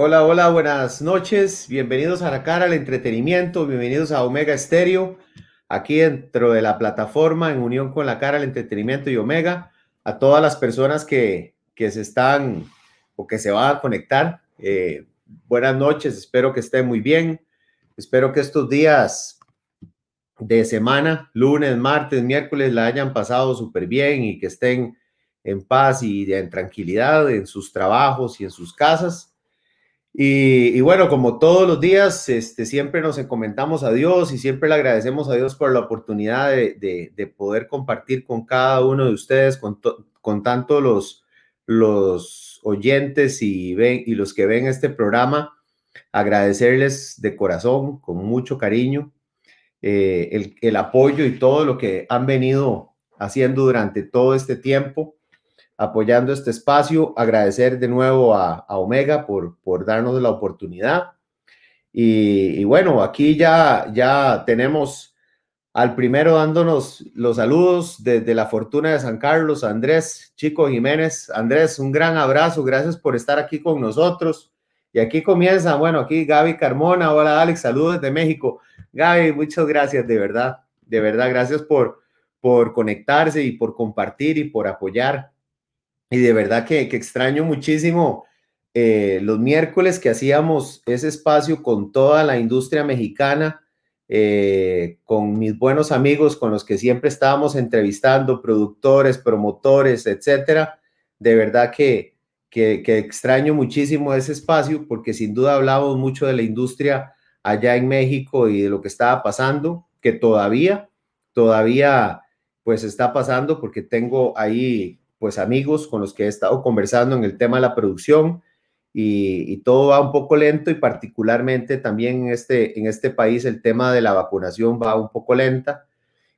Hola, hola, buenas noches. Bienvenidos a la cara al entretenimiento. Bienvenidos a Omega Estéreo, aquí dentro de la plataforma en unión con la cara al entretenimiento y Omega. A todas las personas que, que se están o que se van a conectar. Eh, buenas noches, espero que estén muy bien. Espero que estos días de semana, lunes, martes, miércoles, la hayan pasado súper bien y que estén en paz y en tranquilidad en sus trabajos y en sus casas. Y, bueno, como todos los días, este, siempre nos encomendamos a Dios y siempre le agradecemos a Dios por la oportunidad de, poder compartir con cada uno de ustedes, con, con tanto los, los oyentes y, ven, y los que ven este programa, agradecerles de corazón, con mucho cariño, eh, el, el apoyo y todo lo que han venido haciendo durante todo este tiempo apoyando este espacio. Agradecer de nuevo a, Omega por, por darnos la oportunidad. Y, bueno, aquí ya, ya tenemos al primero dándonos los saludos desde la Fortuna de San Carlos, Andrés Chico Jiménez. Andrés, un gran abrazo, gracias por estar aquí con nosotros. Y aquí comienza, bueno, aquí Gaby Carmona, hola Alex, saludos desde México. Gaby, muchas gracias, de verdad, de verdad, gracias por, por conectarse y por compartir y por apoyar y de verdad que, extraño muchísimo eh, los miércoles que hacíamos ese espacio con toda la industria mexicana, eh, con mis buenos amigos con los que siempre estábamos entrevistando, productores, promotores, etcétera. De verdad que, que, que extraño muchísimo ese espacio porque sin duda hablamos mucho de la industria allá en México y de lo que estaba pasando, que todavía, todavía pues está pasando porque tengo ahí pues amigos con los que he estado conversando en el tema de la producción y, todo va un poco lento y particularmente también en este, en este país el tema de la vacunación va un poco lenta.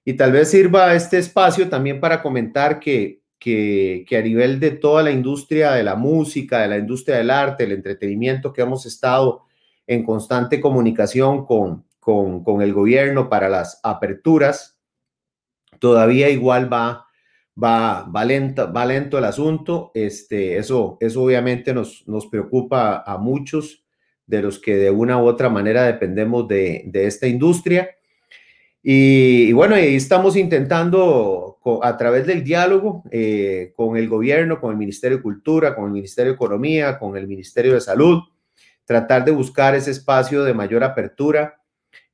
Y tal vez sirva este espacio también para comentar que, que, a nivel de toda la industria de la música, de la industria del arte, el entretenimiento, que hemos estado en constante comunicación con, con, con el gobierno para las aperturas, todavía igual va va, va, lento, va lento el asunto. Este, eso, eso obviamente nos, nos preocupa a muchos de los que de una u otra manera dependemos de, de esta industria. Y, bueno, estamos intentando a través del diálogo eh, con el gobierno, con el Ministerio de Cultura, con el Ministerio de Economía, con el Ministerio de Salud, tratar de buscar ese espacio de mayor apertura.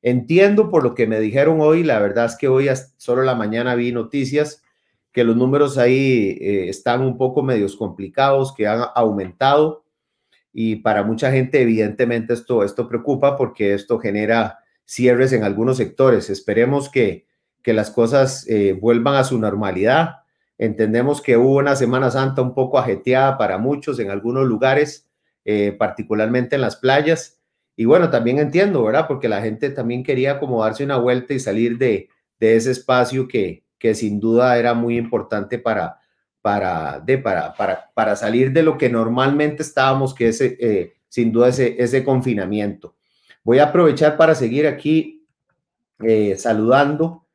Entiendo por lo que me dijeron hoy, la verdad es que hoy solo la mañana vi noticias que los números ahí eh, están un poco medios complicados, que han aumentado y para mucha gente evidentemente esto, esto preocupa porque esto genera cierres en algunos sectores. Esperemos que, que las cosas eh, vuelvan a su normalidad. Entendemos que hubo una Semana Santa un poco ajeteada para muchos en algunos lugares, eh, particularmente en las playas. Y bueno, también entiendo, ¿verdad? Porque la gente también quería como darse una vuelta y salir de, de ese espacio que, que sin duda era muy importante para, para, de, para, para, para salir de lo que normalmente estábamos, que es eh, sin duda ese, ese confinamiento. Voy a aprovechar para seguir aquí eh, saludando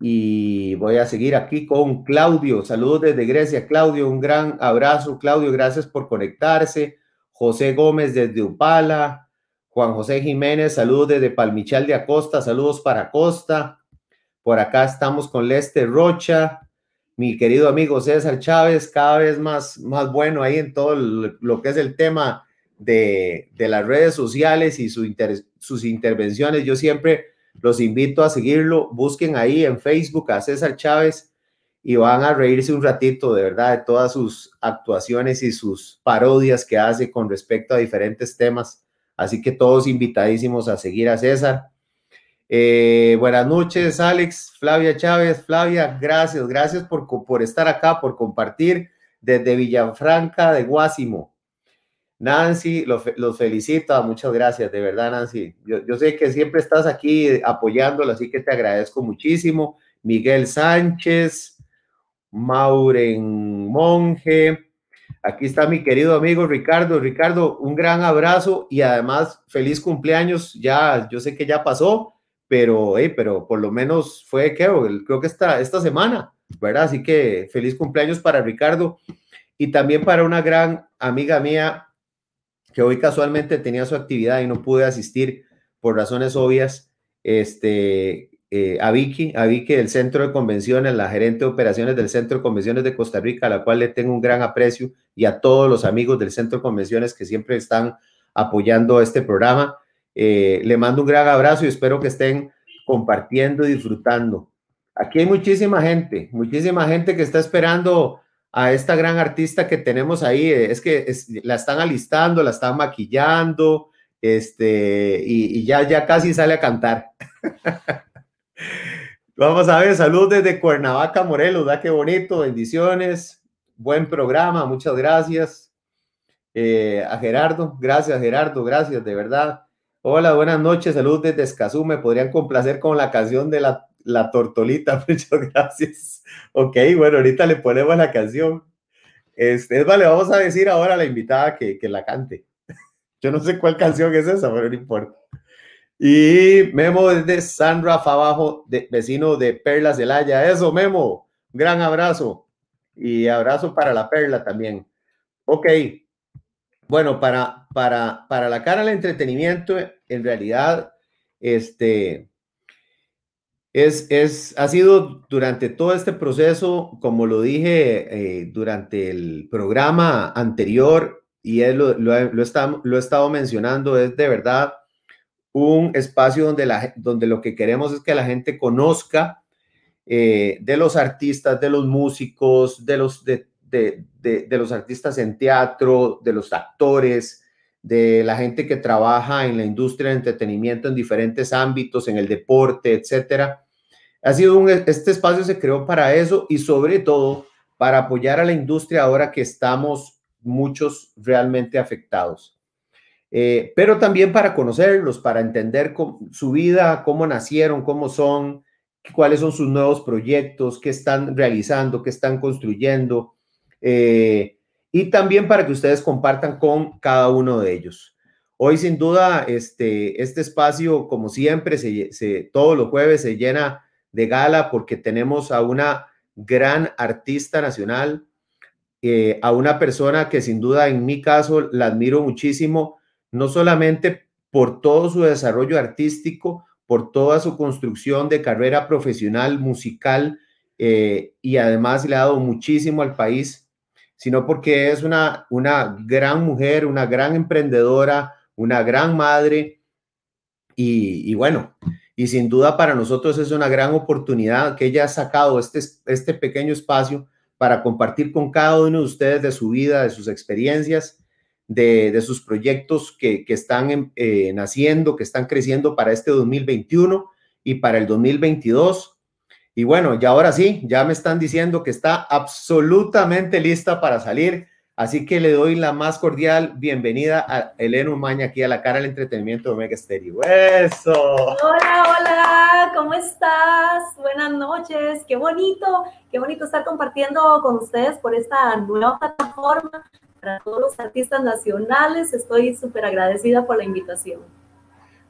y voy a seguir aquí con Claudio. Saludos desde Grecia, Claudio. Un gran abrazo, Claudio. Gracias por conectarse. José Gómez desde Upala. Juan José Jiménez, saludos desde Palmichal de Acosta. Saludos para Acosta. Por acá estamos con Lester Rocha, mi querido amigo César Chávez, cada vez más, más bueno ahí en todo lo que es el tema de, las redes sociales y sus intervenciones. Yo siempre los invito a seguirlo. Busquen ahí en Facebook a César Chávez y van a reírse un ratito de verdad de todas sus actuaciones y sus parodias que hace con respecto a diferentes temas. Así que todos invitadísimos a seguir a César. Eh, buenas noches, Alex, Flavia Chávez. Flavia, gracias, gracias por, por estar acá, por compartir desde Villafranca de Guásimo. Nancy, los, felicito, muchas gracias, de verdad, Nancy. Yo, sé que siempre estás aquí apoyándolo, así que te agradezco muchísimo. Miguel Sánchez, Mauren Monje, aquí está mi querido amigo Ricardo. Ricardo, un gran abrazo y además feliz cumpleaños. Ya, yo sé que ya pasó, pero, pero por lo menos fue, creo, creo que esta, esta semana, ¿verdad? Así que feliz cumpleaños para Ricardo y también para una gran amiga mía, que hoy casualmente tenía su actividad y no pude asistir por razones obvias, este, eh, a Vicky, a Vicky del Centro de Convenciones, la gerente de operaciones del Centro de Convenciones de Costa Rica, a la cual le tengo un gran aprecio, y a todos los amigos del Centro de Convenciones que siempre están apoyando este programa. Eh, le mando un gran abrazo y espero que estén compartiendo y disfrutando. Aquí hay muchísima gente, muchísima gente que está esperando a esta gran artista que tenemos ahí. Es que la están alistando, la están maquillando, este, y, ya, ya casi sale a cantar. Vamos a ver, salud desde Cuernavaca, Morelos, da qué bonito, bendiciones, buen programa, muchas gracias. Eh, a Gerardo, gracias Gerardo, gracias, de verdad. Hola, buenas noches, salud desde Escazú, me podrían complacer con la canción de la, la tortolita, muchas gracias. Ok, bueno, ahorita le ponemos la canción. Este, vale, vamos a decir ahora a la invitada que, que la cante. Yo no sé cuál canción es esa, pero no importa. Y Memo desde San Rafa abajo, de, vecino de Perla Celaya. Eso, Memo. Gran abrazo. Y abrazo para la Perla también. Ok. Bueno, para, para, para la cara del entretenimiento, en realidad, este, es, es, ha sido durante todo este proceso, como lo dije eh, durante el programa anterior, y lo, lo, está, lo he estado mencionando, es de verdad un espacio donde, la, donde lo que queremos es que la gente conozca eh, de los artistas, de los músicos, de los, de, de, de, los artistas en teatro, de los actores, de la gente que trabaja en la industria del entretenimiento en diferentes ámbitos, en el deporte, etcétera. Ha sido un, este espacio se creó para eso y sobre todo para apoyar a la industria ahora que estamos muchos realmente afectados. Eh, pero también para conocerlos, para entender su vida, cómo nacieron, cómo son, cuáles son sus nuevos proyectos, qué están realizando, qué están construyendo, eh, y también para que ustedes compartan con cada uno de ellos. Hoy sin duda este, este espacio, como siempre, se, todos los jueves se llena de gala porque tenemos a una gran artista nacional, eh, a una persona que sin duda en mi caso la admiro muchísimo no solamente por todo su desarrollo artístico, por toda su construcción de carrera profesional, musical, eh, y además le ha dado muchísimo al país, sino porque es una, una gran mujer, una gran emprendedora, una gran madre, y, bueno, y sin duda para nosotros es una gran oportunidad que ella ha sacado este, este pequeño espacio para compartir con cada uno de ustedes de su vida, de sus experiencias de, sus proyectos que, están eh, naciendo, que están creciendo para este 2021 y para el 2022. Y bueno, ya ahora sí, ya me están diciendo que está absolutamente lista para salir. Así que le doy la más cordial bienvenida a Elena Umaña aquí a la cara del entretenimiento de Omega Stereo. ¡Eso! Hola, hola, ¿cómo estás? Buenas noches, qué bonito, qué bonito estar compartiendo con ustedes por esta nueva plataforma para todos los artistas nacionales. Estoy súper agradecida por la invitación.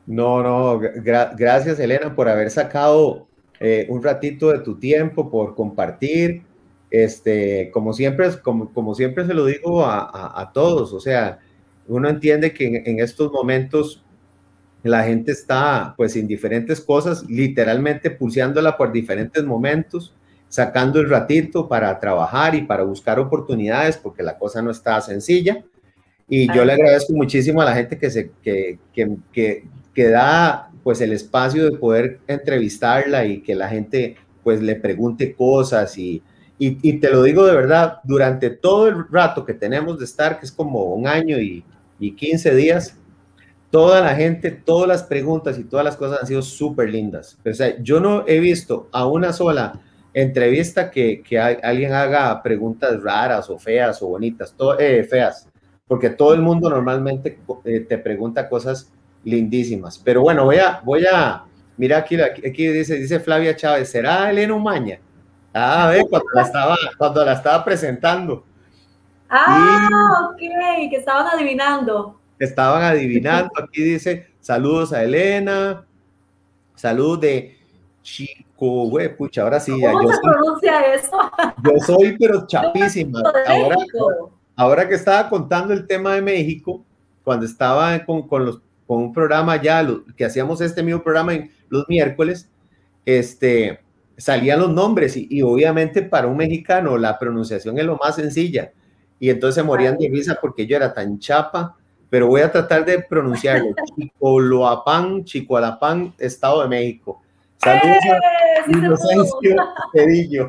No, no, gracias Elena por haber sacado eh, un ratito de tu tiempo, por compartir. Este, como siempre, como, como siempre se lo digo a, a, todos, o sea, uno entiende que en, en, estos momentos la gente está pues en diferentes cosas, literalmente pulseándola por diferentes momentos sacando el ratito para trabajar y para buscar oportunidades, porque la cosa no está sencilla. Y yo le agradezco muchísimo a la gente que, se, que, que, que, da pues el espacio de poder entrevistarla y que la gente pues le pregunte cosas y, y, te lo digo de verdad, durante todo el rato que tenemos de estar, que es como un año y, y 15 días, toda la gente, todas las preguntas y todas las cosas han sido súper lindas. O sea, yo no he visto a una sola entrevista que, que alguien haga preguntas raras o feas o bonitas, eh, feas, porque todo el mundo normalmente eh, te pregunta cosas lindísimas. Pero bueno, voy a, voy a, mira aquí, aquí dice, dice Flavia Chávez, ¿será Elena Umaña? Ah, a ver, cuando la estaba, cuando la estaba presentando. Ah, ok, que estaban adivinando. Estaban adivinando, aquí dice, saludos a Elena, salud de Chico, güey, pucha, ahora sí. ¿Cómo yo se soy, pronuncia eso? Yo soy, pero chapísima. Ahora, ahora que estaba contando el tema de México, cuando estaba con, con, los, con un programa ya, que hacíamos este mismo programa en los miércoles, este, salían los nombres y, y, obviamente para un mexicano la pronunciación es lo más sencilla. Y entonces morían de risa porque yo era tan chapa, pero voy a tratar de pronunciarlo. Chicoloapan, Chicoalapán, Estado de México. Saludos a ¡Eh!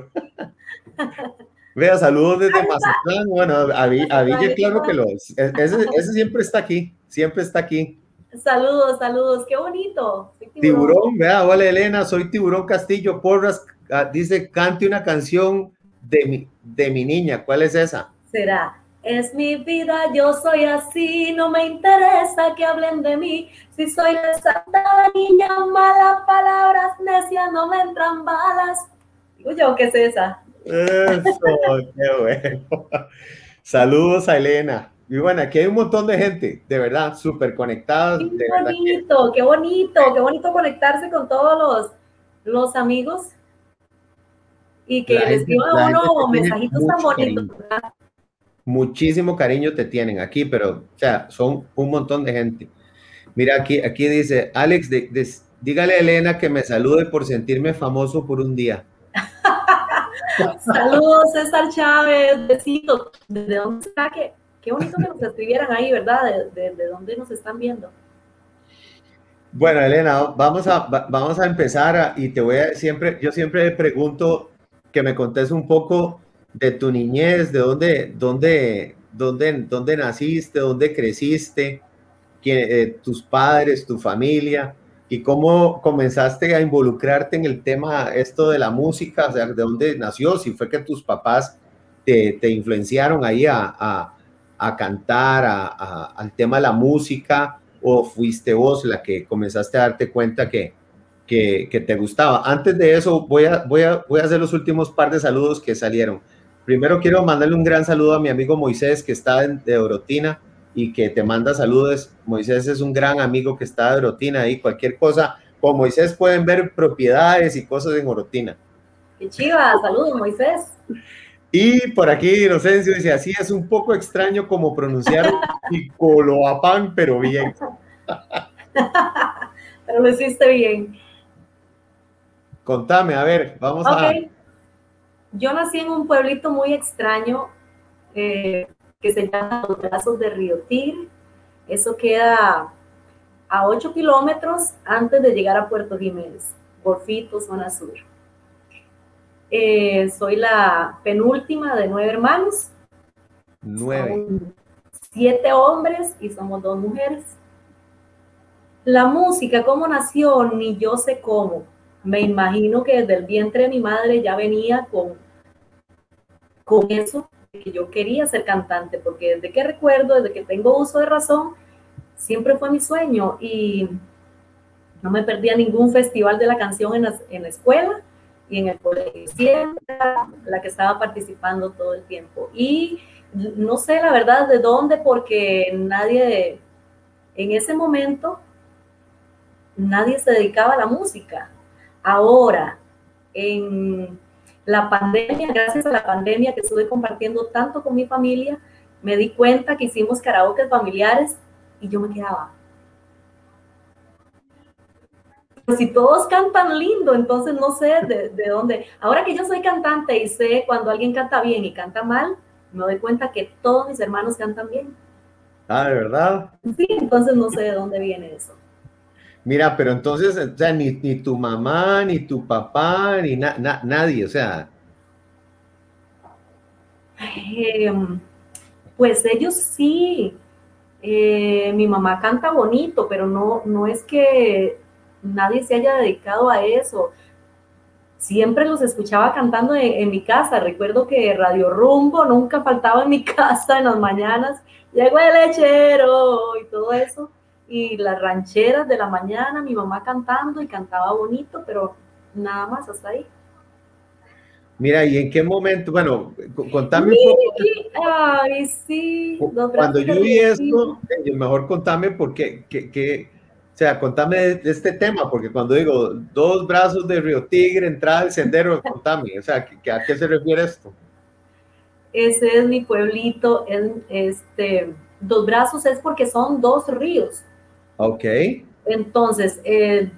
Vea, saludos desde Mazatlán. Bueno, a, Villa, claro que lo es. Ese, ese, siempre está aquí, siempre está aquí. Saludos, saludos, qué bonito. Tiburón. vea, hola Elena, soy Tiburón Castillo Porras. Ah, dice, cante una canción de mi, de mi niña. ¿Cuál es esa? Será, es mi vida, yo soy así, no me interesa que hablen de mí. Si soy la santa niña, malas palabras, necia, no me entran balas. Digo yo, ¿qué es esa? Eso, qué bueno. Saludos a Elena. Y bueno, aquí hay un montón de gente, de verdad, súper conectados. Qué bonito, qué bonito, qué bonito conectarse con todos los, los amigos y que les digan uno mensajitos tan bonitos. Muchísimo cariño te tienen aquí, pero, o sea, son un montón de gente. Mira, aquí, aquí dice, Alex, dígale a Elena que me salude por sentirme famoso por un día. Saludos, César Chávez, besitos. ¿De dónde está? Qué, qué bonito que nos escribieran ahí, ¿verdad? De, de, dónde nos están viendo. Bueno, Elena, vamos a, vamos a empezar y te voy a siempre, yo siempre pregunto que me contes un poco de tu niñez, de dónde, dónde, dónde, dónde naciste, dónde creciste, eh, tus padres, tu familia y cómo comenzaste a involucrarte en el tema esto de la música, o sea, de dónde nació, si fue que tus papás te, te influenciaron ahí a, a cantar, a, al tema de la música, o fuiste vos la que comenzaste a darte cuenta que, que, que, te gustaba. Antes de eso, voy a, voy, a, voy a hacer los últimos par de saludos que salieron. Primero quiero mandarle un gran saludo a mi amigo Moisés, que está de Orotina y que te manda saludos. Moisés es un gran amigo que está de Orotina y cualquier cosa. Con Moisés pueden ver propiedades y cosas en Orotina. Qué chiva, saludos Moisés. Y por aquí Inocencio dice, así es un poco extraño como pronunciar Icoloapan, pero bien. pero lo hiciste bien. Contame, a ver, vamos a... Yo nací en un pueblito muy extraño, eh, que se llama Los Brazos de Río Tigre. Eso queda a 8 kilómetros antes de llegar a Puerto Jiménez, Porfito, zona sur. Eh, soy la penúltima de nueve hermanos. Nueve. siete hombres y somos dos mujeres. La música, ¿cómo nació? Ni yo sé cómo. Me imagino que desde el vientre de mi madre ya venía con, con eso que yo quería ser cantante, porque desde que recuerdo, desde que tengo uso de razón, siempre fue mi sueño y no me perdía ningún festival de la canción en la, en la escuela y en el colegio. Siempre la que estaba participando todo el tiempo. Y no sé la verdad de dónde, porque nadie, en ese momento, nadie se dedicaba a la música. Ahora, en la pandemia, gracias a la pandemia que estuve compartiendo tanto con mi familia, me di cuenta que hicimos karaoke familiares y yo me quedaba. Pues si todos cantan lindo, entonces no sé de, de, dónde. Ahora que yo soy cantante y sé cuando alguien canta bien y canta mal, me doy cuenta que todos mis hermanos cantan bien. Ah, ¿de verdad? Sí, entonces no sé de dónde viene eso. Mira, pero entonces, o sea, ni, ni tu mamá, ni tu papá, ni na, na, nadie, o sea. Eh, pues ellos sí. Eh, mi mamá canta bonito, pero no, no es que nadie se haya dedicado a eso. Siempre los escuchaba cantando en, en, mi casa. Recuerdo que Radio Rumbo nunca faltaba en mi casa en las mañanas. Llegó el lechero y todo eso y las rancheras de la mañana, mi mamá cantando y cantaba bonito, pero nada más hasta ahí. Mira, ¿y en qué momento? Bueno, contame un poco. Ay, sí. Cuando yo vi esto, eh, mejor contame por qué, qué, sea, contame de, este tema, porque cuando digo dos brazos de Río Tigre, entrada al sendero, contame, o sea, ¿a qué se refiere esto? Ese es mi pueblito, en este, dos brazos es porque son dos ríos. Ok. Entonces, eh,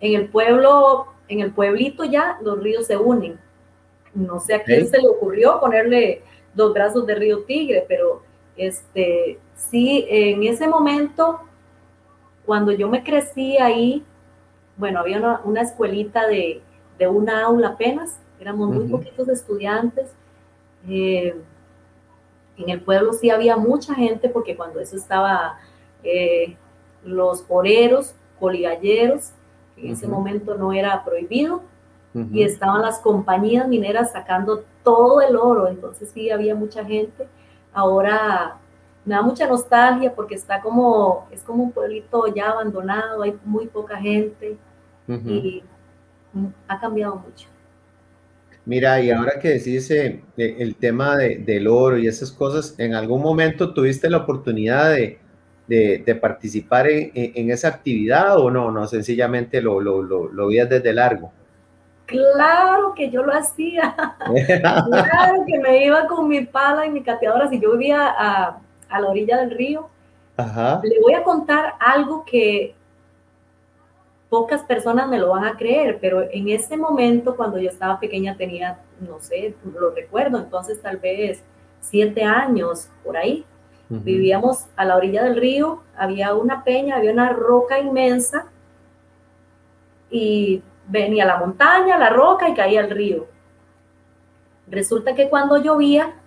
en el pueblo, en el pueblito ya los ríos se unen. No sé a quién se le ocurrió ponerle dos brazos de río Tigre, pero este, sí, en ese momento, cuando yo me crecí ahí, bueno, había una, escuelita de, de, una aula apenas, éramos muy poquitos estudiantes. Eh, en el pueblo sí había mucha gente porque cuando eso estaba eh, los poreros, coligalleros, en ese momento no era prohibido, y estaban las compañías mineras sacando todo el oro, entonces sí había mucha gente. Ahora me da mucha nostalgia porque está como, es como un pueblito ya abandonado, hay muy poca gente y ha cambiado mucho. Mira, y ahora que decís eh, el tema del oro y esas cosas, ¿en algún momento tuviste la oportunidad de, de, participar en, esa actividad o no? No, sencillamente lo, lo, lo, lo vías desde largo. Claro que yo lo hacía. claro que me iba con mi pala y mi cateadora. Si yo vivía a, a la orilla del río, le voy a contar algo que pocas personas me lo van a creer, pero en ese momento, cuando yo estaba pequeña, tenía, no sé, lo recuerdo, entonces tal vez siete años por ahí. Vivíamos a la orilla del río, había una peña, había una roca inmensa. Y venía la montaña, la roca y caía el río. Resulta que cuando llovía,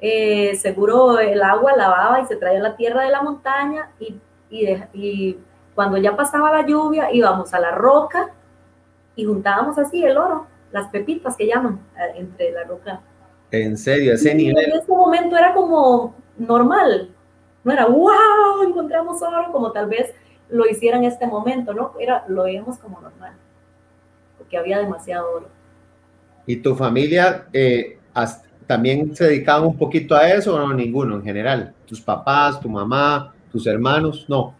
eh, seguro el agua lavaba y se traía la tierra de la montaña y, y, cuando ya pasaba la lluvia íbamos a la roca y juntábamos así el oro, las pepitas que llaman eh, entre la roca. En serio, ese nivel. En ese momento era como normal, no era wow, encontramos oro como tal vez lo hiciera en este momento, ¿no? Era, lo veíamos como normal que había demasiado oro. ¿Y tu familia eh, también se dedicaban un poquito a eso o no? Ninguno en general. ¿Tus papás, tu mamá, tus hermanos? No.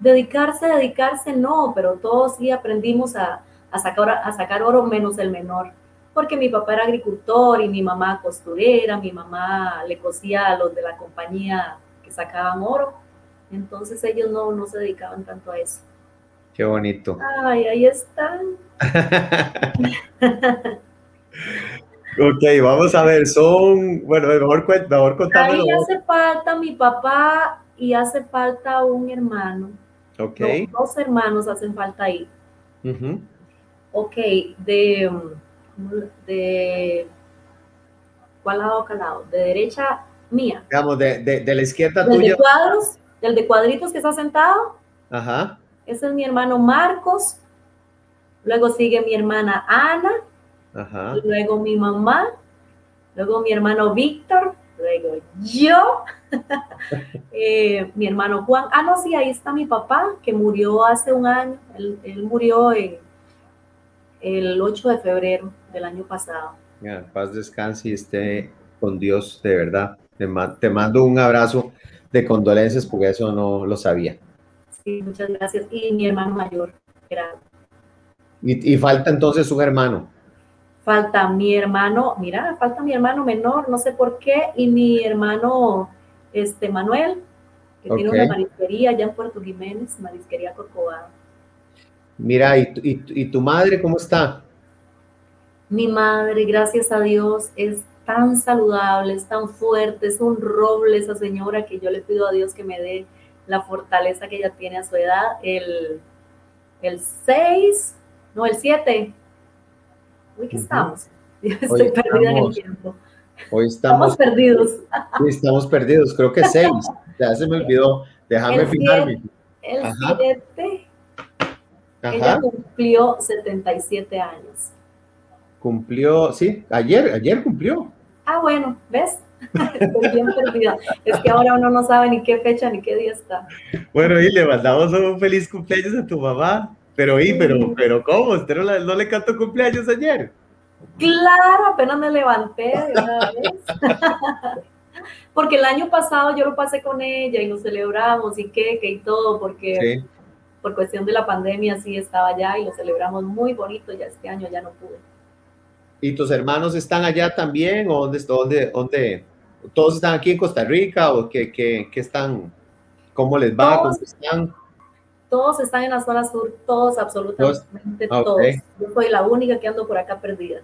Dedicarse, dedicarse no, pero todos sí aprendimos a, a, sacar, a sacar oro menos el menor. Porque mi papá era agricultor y mi mamá costurera, mi mamá le cosía a los de la compañía que sacaban oro. Entonces ellos no, no se dedicaban tanto a eso. Qué bonito. Ay, ahí están. ok, vamos a ver, son, bueno, mejor, mejor contarme. Ahí hace falta mi papá y hace falta un hermano. Ok. dos hermanos hacen falta ahí. Ok, de, de, ¿cuál lado, cuál lado? De derecha mía. Digamos, de, de, la izquierda tuya. De cuadros, del de cuadritos que está sentado. Ajá. Ese es mi hermano Marcos. Luego sigue mi hermana Ana. Luego mi mamá. Luego mi hermano Víctor. Luego yo. Eh, mi hermano Juan. Ah, no, sí, ahí está mi papá, que murió hace un año. Él, murió el 8 de febrero del año pasado. Ya, paz descanse y esté con Dios de verdad. te mando un abrazo de condolencias porque eso no lo sabía. Sí, muchas gracias. Y mi hermano mayor, Y, falta entonces un hermano. Falta mi hermano, mira, falta mi hermano menor, no sé por qué, y mi hermano este, Manuel, que tiene una marisquería allá en Puerto Jiménez, Marisquería Corcovado. Mira, ¿y, y tu madre cómo está? Mi madre, gracias a Dios, es tan saludable, es tan fuerte, es un roble esa señora que yo le pido a Dios que me dé la fortaleza que ella tiene a su edad. El, el 6, no, el 7. Uy, ¿qué estamos? estoy perdida en el tiempo. Hoy estamos, perdidos. Sí, estamos perdidos, creo que 6. ya se me olvidó. Déjame fijarme. El 7. Ella cumplió 77 años. Cumplió, sí, ayer, ayer cumplió. Ah, bueno, ¿ves? Estoy bien perdida. Es que ahora uno no sabe ni qué fecha ni qué día está. Bueno, y le mandamos un feliz cumpleaños a tu mamá. Pero, y, pero, pero, ¿cómo? ¿Usted no, le cantó cumpleaños ayer? Claro, apenas me levanté una vez. porque el año pasado yo lo pasé con ella y nos celebramos y qué, qué y todo, porque por cuestión de la pandemia sí estaba allá y lo celebramos muy bonito, ya este año ya no pude. ¿Y tus hermanos están allá también o dónde, dónde, dónde, ¿Todos están aquí en Costa Rica o qué, qué, qué están? ¿Cómo les va? Todos, ¿Cómo están? Todos están en la zona sur, todos, absolutamente todos. Okay. Yo soy la única que ando por acá perdida.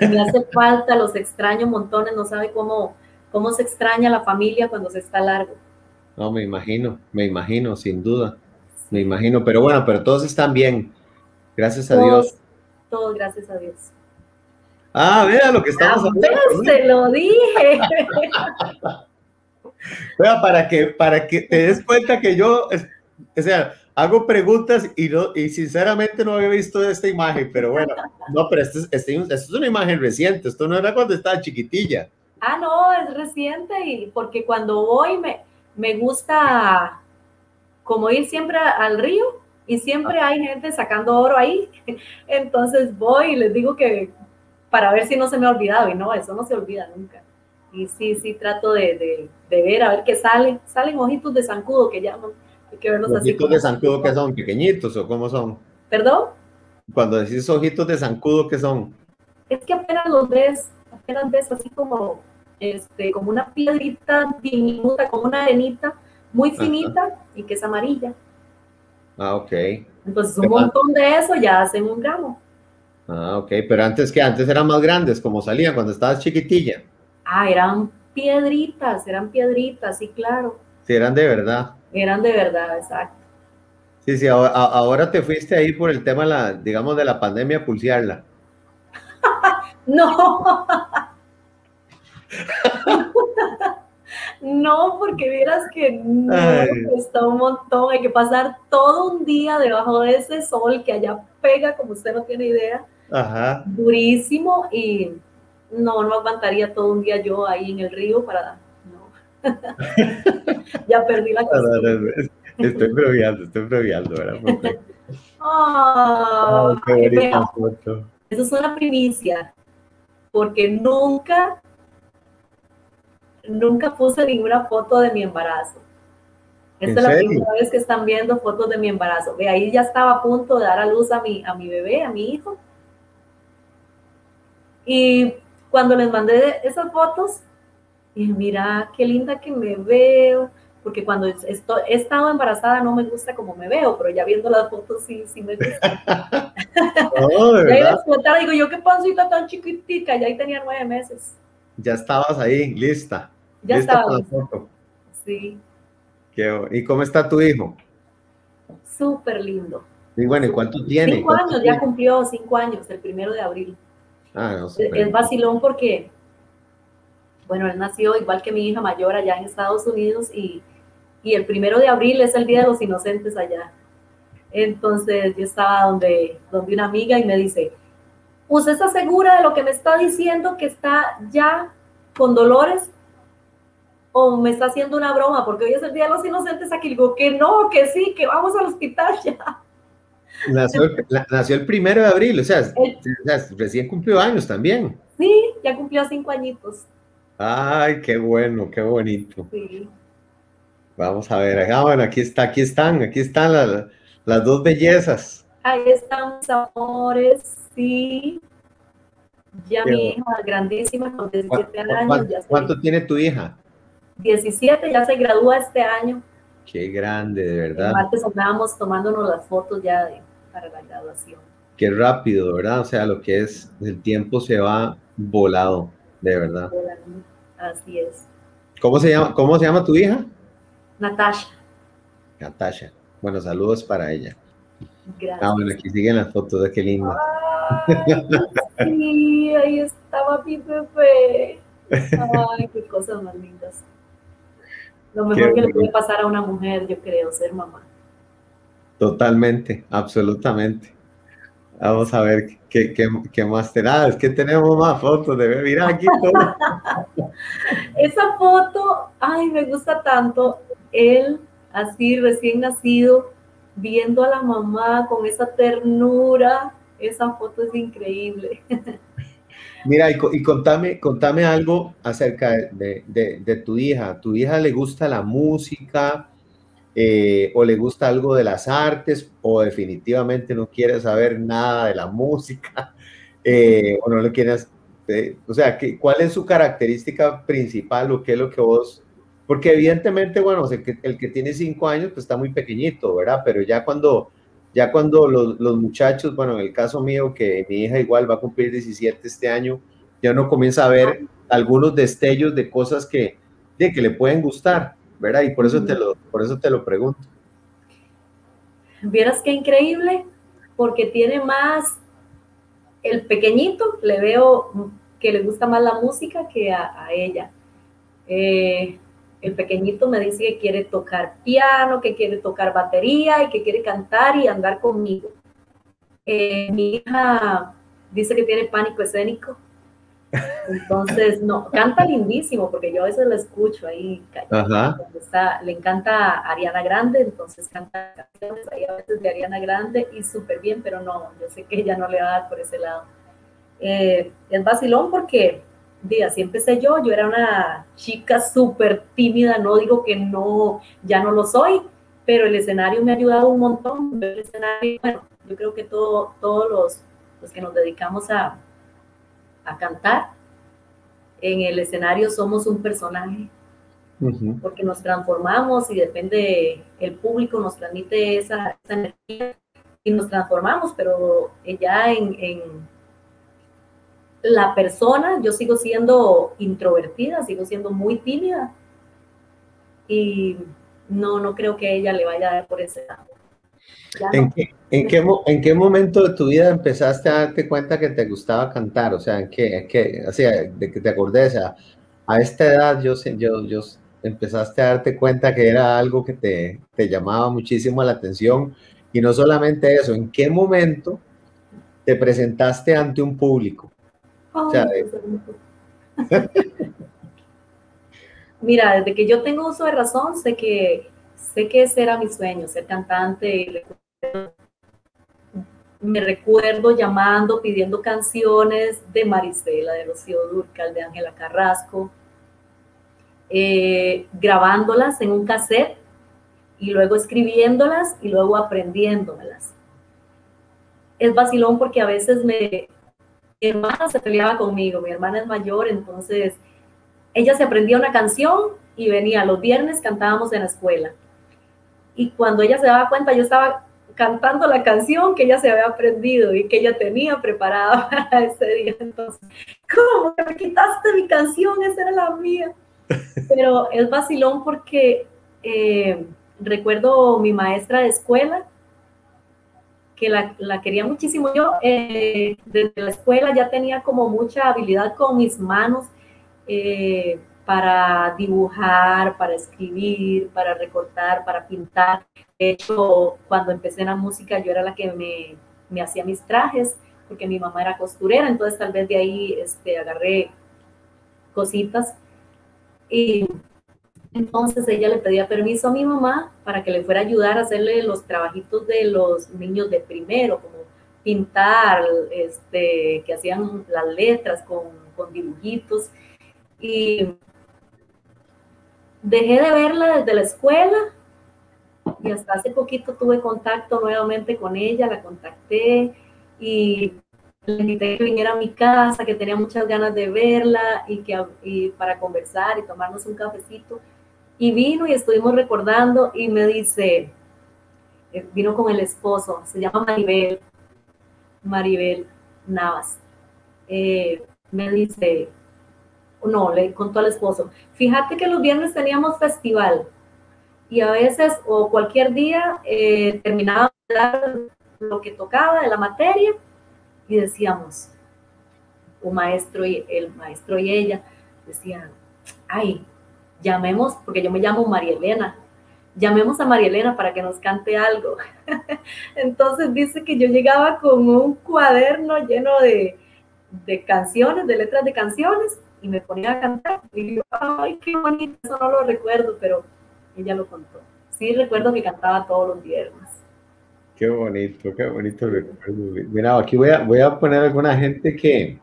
Me hace falta, los extraño montones, no sabe cómo, cómo se extraña la familia cuando se está largo. No, me imagino, me imagino, sin duda. Me imagino, pero bueno, pero todos están bien. Gracias a todos, Dios. Todos, gracias a Dios. Ah, vea lo que estamos hablando. Te lo dije. Vea, para que, para que te des cuenta que yo, o sea, hago preguntas y, no, y sinceramente no había visto esta imagen, pero bueno, no, pero esto es, este, esto es una imagen reciente, esto no era cuando estaba chiquitilla. Ah, no, es reciente y porque cuando voy me, me gusta como ir siempre al río y siempre hay gente sacando oro ahí. Entonces voy y les digo que para ver si no se me ha olvidado y no, eso no se olvida nunca. Y sí, sí, trato de, de, de ver a ver qué sale. Salen ojitos de zancudo que llaman. Hay que verlos así. ¿Ojitos de zancudo que son? ¿Pequeñitos o cómo son? ¿Perdón? Cuando decís ojitos de zancudo, ¿qué son? Es que apenas los ves, apenas ves así como, este, como una piedrita diminuta, como una arenita muy finita Ajá. y que es amarilla. Ah, ok. Entonces un montón de eso ya hacen un gramo. Ah, ok, pero antes que antes eran más grandes, como salían cuando estabas chiquitilla. Ah, eran piedritas, eran piedritas, sí, claro. Sí, eran de verdad. Eran de verdad, exacto. Sí, sí, ahora, ahora te fuiste ahí por el tema, la, digamos, de la pandemia a pulsearla. no. No, porque vieras que no está un montón. Hay que pasar todo un día debajo de ese sol que allá pega, como usted no tiene idea. Ajá. Durísimo y no, no aguantaría todo un día yo ahí en el río para. Ya perdí la costumbre. Estoy bromeando, estoy bromeando, ¿verdad? Oh, oh, qué bonita foto. Eso es una primicia, porque nunca nunca puse ninguna foto de mi embarazo. Esta es la primera vez que están viendo fotos de mi embarazo. De ahí ya estaba a punto de dar a luz a mi, a mi bebé, a mi hijo. Y cuando les mandé esas fotos, dije, mira, qué linda que me veo, porque cuando estoy, he estado embarazada no me gusta como me veo, pero ya viendo las fotos sí, sí me gusta. Oh, ¿de verdad? y digo, yo qué pancita tan chiquitica, ya ahí tenía nueve meses. Ya estabas ahí, lista. Ya estaba. Sí. Qué, ¿Y cómo está tu hijo? Súper lindo. Y bueno, ¿y cuánto tiene? Cinco años, ya cumplió cinco años, el primero de abril. Ah, no, es vacilón porque, bueno, él nació igual que mi hija mayor allá en Estados Unidos y, y el primero de abril es el Día de los Inocentes allá. Entonces yo estaba donde, donde una amiga y me dice, ¿usted está segura de lo que me está diciendo que está ya con dolores? o me está haciendo una broma, porque hoy es el Día de los Inocentes aquí, digo que no, que sí, que vamos al hospital ya. Nació, nació el primero de abril, o sea, el, o sea, recién cumplió años también. Sí, ya cumplió cinco añitos. Ay, qué bueno, qué bonito. Sí. Vamos a ver, ah, bueno, aquí está, aquí están, aquí están las, las dos bellezas. Ahí están mis amores, sí. Ya qué mi hija grandísima, con 17 años. ¿Cuánto, ya ¿cuánto tiene tu hija? 17, ya se gradúa este año. Qué grande, de verdad. El martes andábamos tomándonos las fotos ya de, para la graduación. Qué rápido, ¿verdad? O sea, lo que es, el tiempo se va volado, de verdad. Así es. ¿Cómo se llama, cómo se llama tu hija? Natasha. Natasha. Bueno, saludos para ella. Gracias. Ah, bueno, aquí siguen las fotos, de qué linda. sí, ahí estaba mi bebé. Ay, qué cosas más lindas. Lo mejor que le puede pasar a una mujer, yo creo, ser mamá. Totalmente, absolutamente. Vamos a ver qué, qué, qué más te da. Es que tenemos más fotos de Mira aquí todo. Esa foto, ay, me gusta tanto. Él, así recién nacido, viendo a la mamá con esa ternura. Esa foto es increíble. Mira, y, y, contame, contame algo acerca de, de, de, tu hija. ¿Tu hija le gusta la música eh, o le gusta algo de las artes o definitivamente no quiere saber nada de la música eh, o no le quieres o sea, ¿cuál es su característica principal o qué es lo que vos... Porque evidentemente, bueno, el que, el que tiene cinco años pues está muy pequeñito, ¿verdad? Pero ya cuando, ya cuando los, los, muchachos, bueno, en el caso mío, que mi hija igual va a cumplir 17 este año, ya uno comienza a ver algunos destellos de cosas que, de, que le pueden gustar, ¿verdad? Y por eso, te lo, por eso te lo pregunto. Vieras qué increíble, porque tiene más el pequeñito, le veo que le gusta más la música que a, ella. Eh, el pequeñito me dice que quiere tocar piano, que quiere tocar batería y que quiere cantar y andar conmigo. Eh, mi hija dice que tiene pánico escénico. Entonces, no, canta lindísimo, porque yo a veces la escucho ahí. Está, le encanta Ariana Grande, entonces canta canciones ahí a veces de Ariana Grande y súper bien, pero no, yo sé que ella no le va a dar por ese lado. Eh, es vacilón porque, di, así empecé yo, yo era una chica súper tímida, no digo que no, ya no lo soy, pero el escenario me ha ayudado un montón. El escenario, bueno, yo creo que todo, todos los, los que nos dedicamos a, a cantar, en el escenario somos un personaje, porque nos transformamos y depende, el público nos transmite esa, energía y nos transformamos, pero ya en, en, la persona, yo sigo siendo introvertida, sigo siendo muy tímida y no, no creo que ella le vaya a dar por ese lado. ¿En, qué, en, qué, ¿En qué momento de tu vida empezaste a darte cuenta que te gustaba cantar? O sea, ¿en qué? En qué o sea, de que te acordé, o sea, a esta edad yo, yo, yo empezaste a darte cuenta que era algo que te, te llamaba muchísimo la atención. Y no solamente eso, ¿en qué momento te presentaste ante un público? o sea, Mira, desde que yo tengo uso de razón, sé que sé que ese era mi sueño, ser cantante. Me recuerdo llamando, pidiendo canciones de Marisela, de Rocío Durcal, de Ángela Carrasco, eh, grabándolas en un cassette y luego escribiéndolas y luego aprendiéndomelas. Es vacilón porque a veces mi hermana se peleaba conmigo, mi hermana es mayor, entonces ella se aprendía una canción y venía los viernes, cantábamos en la escuela y cuando ella se daba cuenta, yo estaba cantando la canción que ella se había aprendido y que ella tenía preparada para ese día. Entonces, ¿cómo me quitaste mi canción? Esa era la mía. Pero es vacilón porque eh, recuerdo mi maestra de escuela, que la, la quería muchísimo. Yo eh, desde la escuela ya tenía como mucha habilidad con mis manos. Eh, para dibujar, para escribir, para recortar, para pintar. De hecho, cuando empecé en la música, yo era la que me, me hacía mis trajes, porque mi mamá era costurera, entonces tal vez de ahí este, agarré cositas. Y entonces ella le pedía permiso a mi mamá para que le fuera a ayudar a hacerle los trabajitos de los niños de primero, como pintar, este, que hacían las letras con, con dibujitos. Y dejé de verla desde la escuela y hasta hace poquito tuve contacto nuevamente con ella, la contacté y le invité que viniera a mi casa, que tenía muchas ganas de verla y, que, para conversar y tomarnos un cafecito. Y vino y estuvimos recordando y me dice, eh, vino con el esposo, se llama Maribel, Maribel Navas. Eh, me dice, no, le contó al esposo, fíjate que los viernes teníamos festival y a veces o cualquier día eh, terminábamos de dar lo que tocaba de la materia y decíamos, un maestro y el maestro y ella decían, ay, llamemos, porque yo me llamo María Elena, llamemos a María Elena para que nos cante algo. Entonces dice que yo llegaba con un cuaderno lleno de, de canciones, de letras de canciones, y me ponía a cantar. Y yo, ay, qué bonito, eso no lo recuerdo, pero ella lo contó. Sí recuerdo que cantaba todos los viernes. Qué bonito, qué bonito recuerdo. Mira, aquí voy a, voy a poner alguna gente que,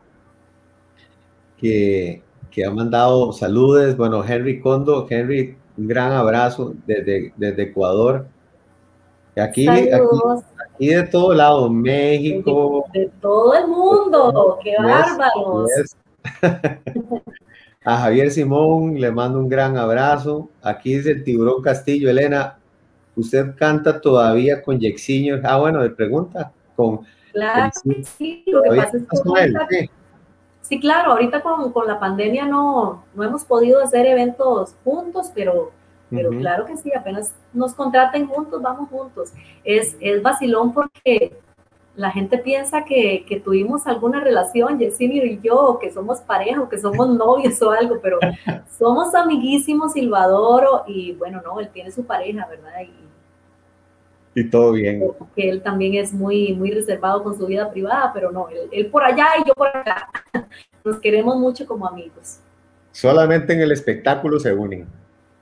que, que ha mandado saludos. Bueno, Henry Condo, Henry, un gran abrazo desde, desde Ecuador. Aquí, aquí, aquí, de todo lado, México. De, todo el mundo, qué bárbaros. A Javier Simón le mando un gran abrazo. Aquí dice el tiburón Castillo. Elena, ¿usted canta todavía con Yexiño? Ah, bueno, me pregunta. Con, claro, sí, lo que pasa es que sí. claro, ahorita con, con, la pandemia no, no hemos podido hacer eventos juntos, pero, pero claro que sí, apenas nos contraten juntos, vamos juntos. Es, es vacilón porque la gente piensa que, que, tuvimos alguna relación, Yesimir y yo, que somos pareja, o que somos novios o algo, pero somos amiguísimos, Silvadoro, y bueno, no, él tiene su pareja, ¿verdad? Y, y todo bien. Que él también es muy, muy reservado con su vida privada, pero no, él, él por allá y yo por acá. Nos queremos mucho como amigos. Solamente en el espectáculo se unen.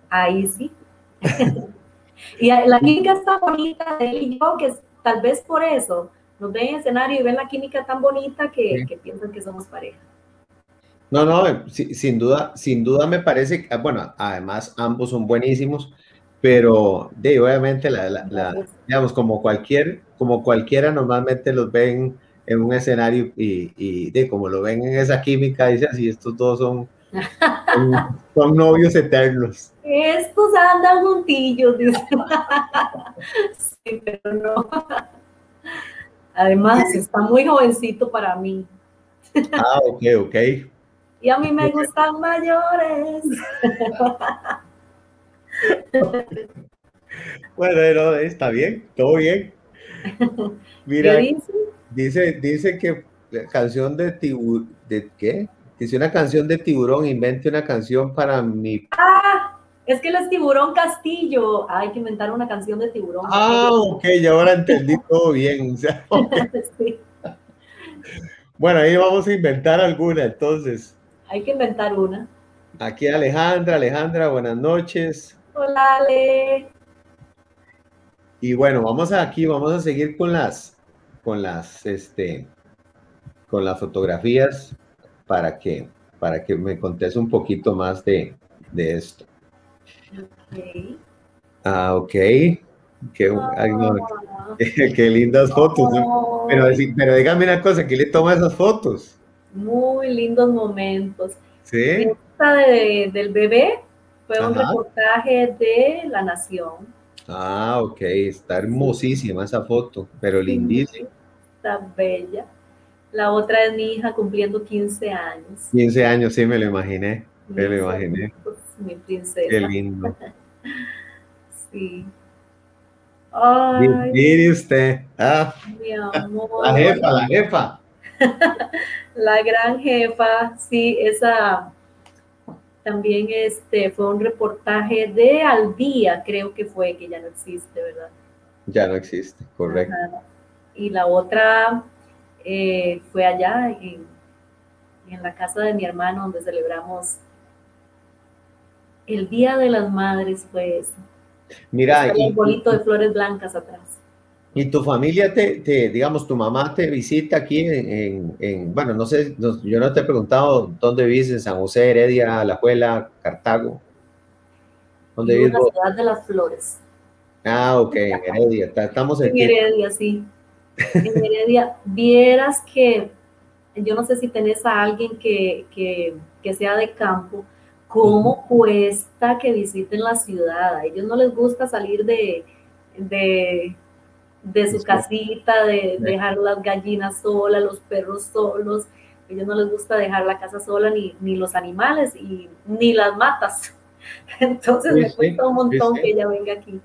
Ahí sí. y la química está bonita de él y yo, que tal vez por eso nos ven en escenario y ven la química tan bonita que, piensan que somos pareja. No, no, sin duda, sin duda me parece, que, bueno, además ambos son buenísimos, pero de, obviamente, la, digamos, como cualquier, como cualquiera normalmente los ven en un escenario y, de como lo ven en esa química, dicen así, estos dos son, son, novios eternos. Estos andan juntillos, dicen. sí, pero no. Además, está muy jovencito para mí. Ah, ok, ok. Y a mí me gustan mayores. Bueno, está bien, todo bien. Mira, dice? dice? que la canción de tiburón, ¿de qué? Dice una canción de tiburón, invente una canción para mi... Ah, es que él es Tiburón Castillo. hay que inventar una canción de Tiburón. Ah, ok, ya ahora entendí todo bien. Bueno, ahí vamos a inventar alguna, entonces. Hay que inventar una. Aquí Alejandra, Alejandra, buenas noches. Hola, Ale. Y bueno, vamos aquí, vamos a seguir con las, con las, este, con las fotografías para que, para que me contes un poquito más de, de esto. Ah, ok. Qué, qué lindas fotos. Pero, pero dígame una cosa, ¿quién le toma esas fotos? Muy lindos momentos. Sí. Esta de, del bebé fue un reportaje de La Nación. Ah, ok. Está hermosísima esa foto, pero lindísima. Está bella. La otra es mi hija cumpliendo 15 años. 15 años, sí, me lo imaginé. Me lo imaginé. Mi princesa. Qué lindo. Sí. Mire usted. Ah. Mi amor. La jefa, la jefa. la gran jefa, sí, esa también este fue un reportaje de Al Día, creo que fue, que ya no existe, ¿verdad? Ya no existe, correcto. Y la otra eh, fue allá en, en la casa de mi hermano donde celebramos el Día de las Madres, fue eso. Mira, y, bolito de flores blancas atrás. ¿Y tu familia te, digamos, tu mamá te visita aquí en, bueno, no sé, yo no te he preguntado dónde vives, en San José, Heredia, La Juela, Cartago. ¿Dónde vives? En la ciudad de las flores. Ah, ok, en Heredia, estamos en... Heredia, sí. En Heredia, vieras que, yo no sé si tenés a alguien que, que sea de campo, cómo cuesta que visiten la ciudad. A ellos no les gusta salir de, de, su casita, de dejar las gallinas solas, los perros solos. A ellos no les gusta dejar la casa sola, ni, ni los animales, y, ni las matas. Entonces me cuesta un montón que ella venga aquí.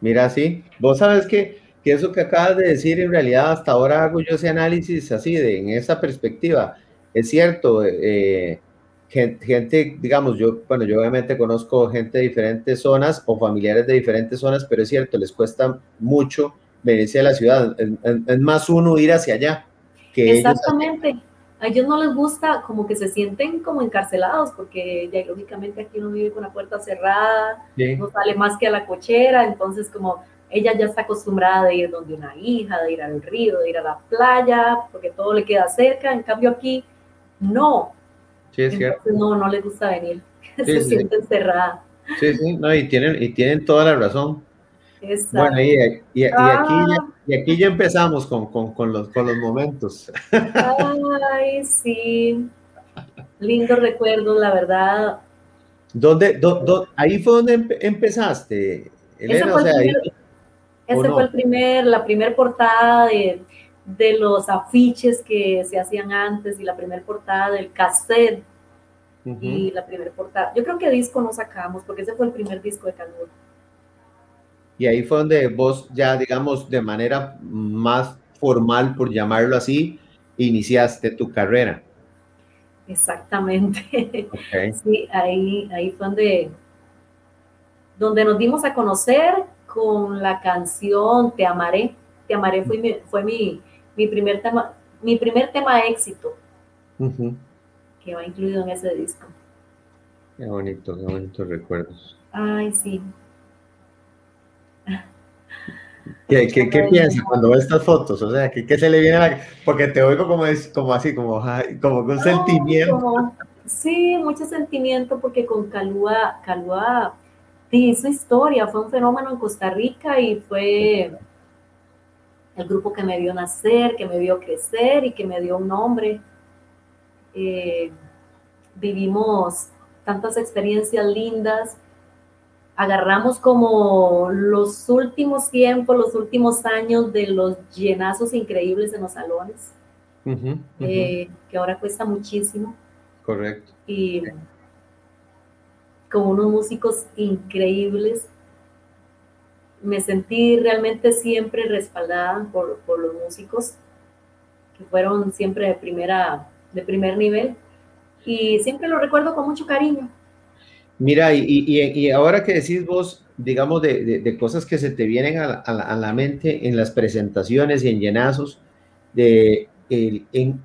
Mira, sí, vos sabes que, que, eso que acabas de decir, en realidad hasta ahora hago yo ese análisis así, de, en esa perspectiva. Es cierto, eh, gente, digamos, yo, bueno, yo obviamente conozco gente de diferentes zonas o familiares de diferentes zonas, pero es cierto, les cuesta mucho venirse a la ciudad. Es, más uno ir hacia allá. Que Exactamente. a ellos no les gusta, como que se sienten como encarcelados, porque ya, lógicamente aquí uno vive con la puerta cerrada, no sale más que a la cochera, entonces como ella ya está acostumbrada de ir donde una hija, de ir al río, de ir a la playa, porque todo le queda cerca, en cambio aquí no, Sí, es cierto. No, no les gusta venir. Se siente encerrada. Sí, sí, no, y tienen, y tienen toda la razón. Exacto. Bueno, y, y, aquí, ya, y aquí ya empezamos con, con, con, los, con los momentos. Ay, sí. Lindos recuerdos, la verdad. ¿Dónde, ahí fue donde empezaste, Elena? Ese fue, el primer, la primera portada de, de, los afiches que se hacían antes y la primera portada del cassette y la primera portada. Yo creo que disco no sacamos porque ese fue el primer disco de Calor. Y ahí fue donde vos ya, digamos, de manera más formal, por llamarlo así, iniciaste tu carrera. Exactamente. Sí, ahí, ahí fue donde, donde nos dimos a conocer con la canción Te amaré. Te amaré fue mi, fue mi, mi primer tema, mi primer tema de éxito que va incluido en ese disco. Qué bonito, qué bonitos recuerdos. Ay, sí. ¿Qué, qué, qué piensas cuando ves estas fotos? O sea, ¿qué, ¿qué, se le viene a la... Porque te oigo como, es, como así, como, como con sentimiento. sí, mucho sentimiento porque con Calúa, Calúa hizo historia, fue un fenómeno en Costa Rica y fue el grupo que me vio nacer, que me vio crecer y que me dio un nombre. Eh, vivimos tantas experiencias lindas agarramos como los últimos tiempos, los últimos años de los llenazos increíbles en los salones, eh, que ahora cuesta muchísimo. Correcto. Y con unos músicos increíbles. Me sentí realmente siempre respaldada por, por los músicos, que fueron siempre de, primera, de primer nivel. Y siempre lo recuerdo con mucho cariño. Mira, y, ahora que decís vos, digamos, de, cosas que se te vienen a la, mente en las presentaciones y en llenazos, de en,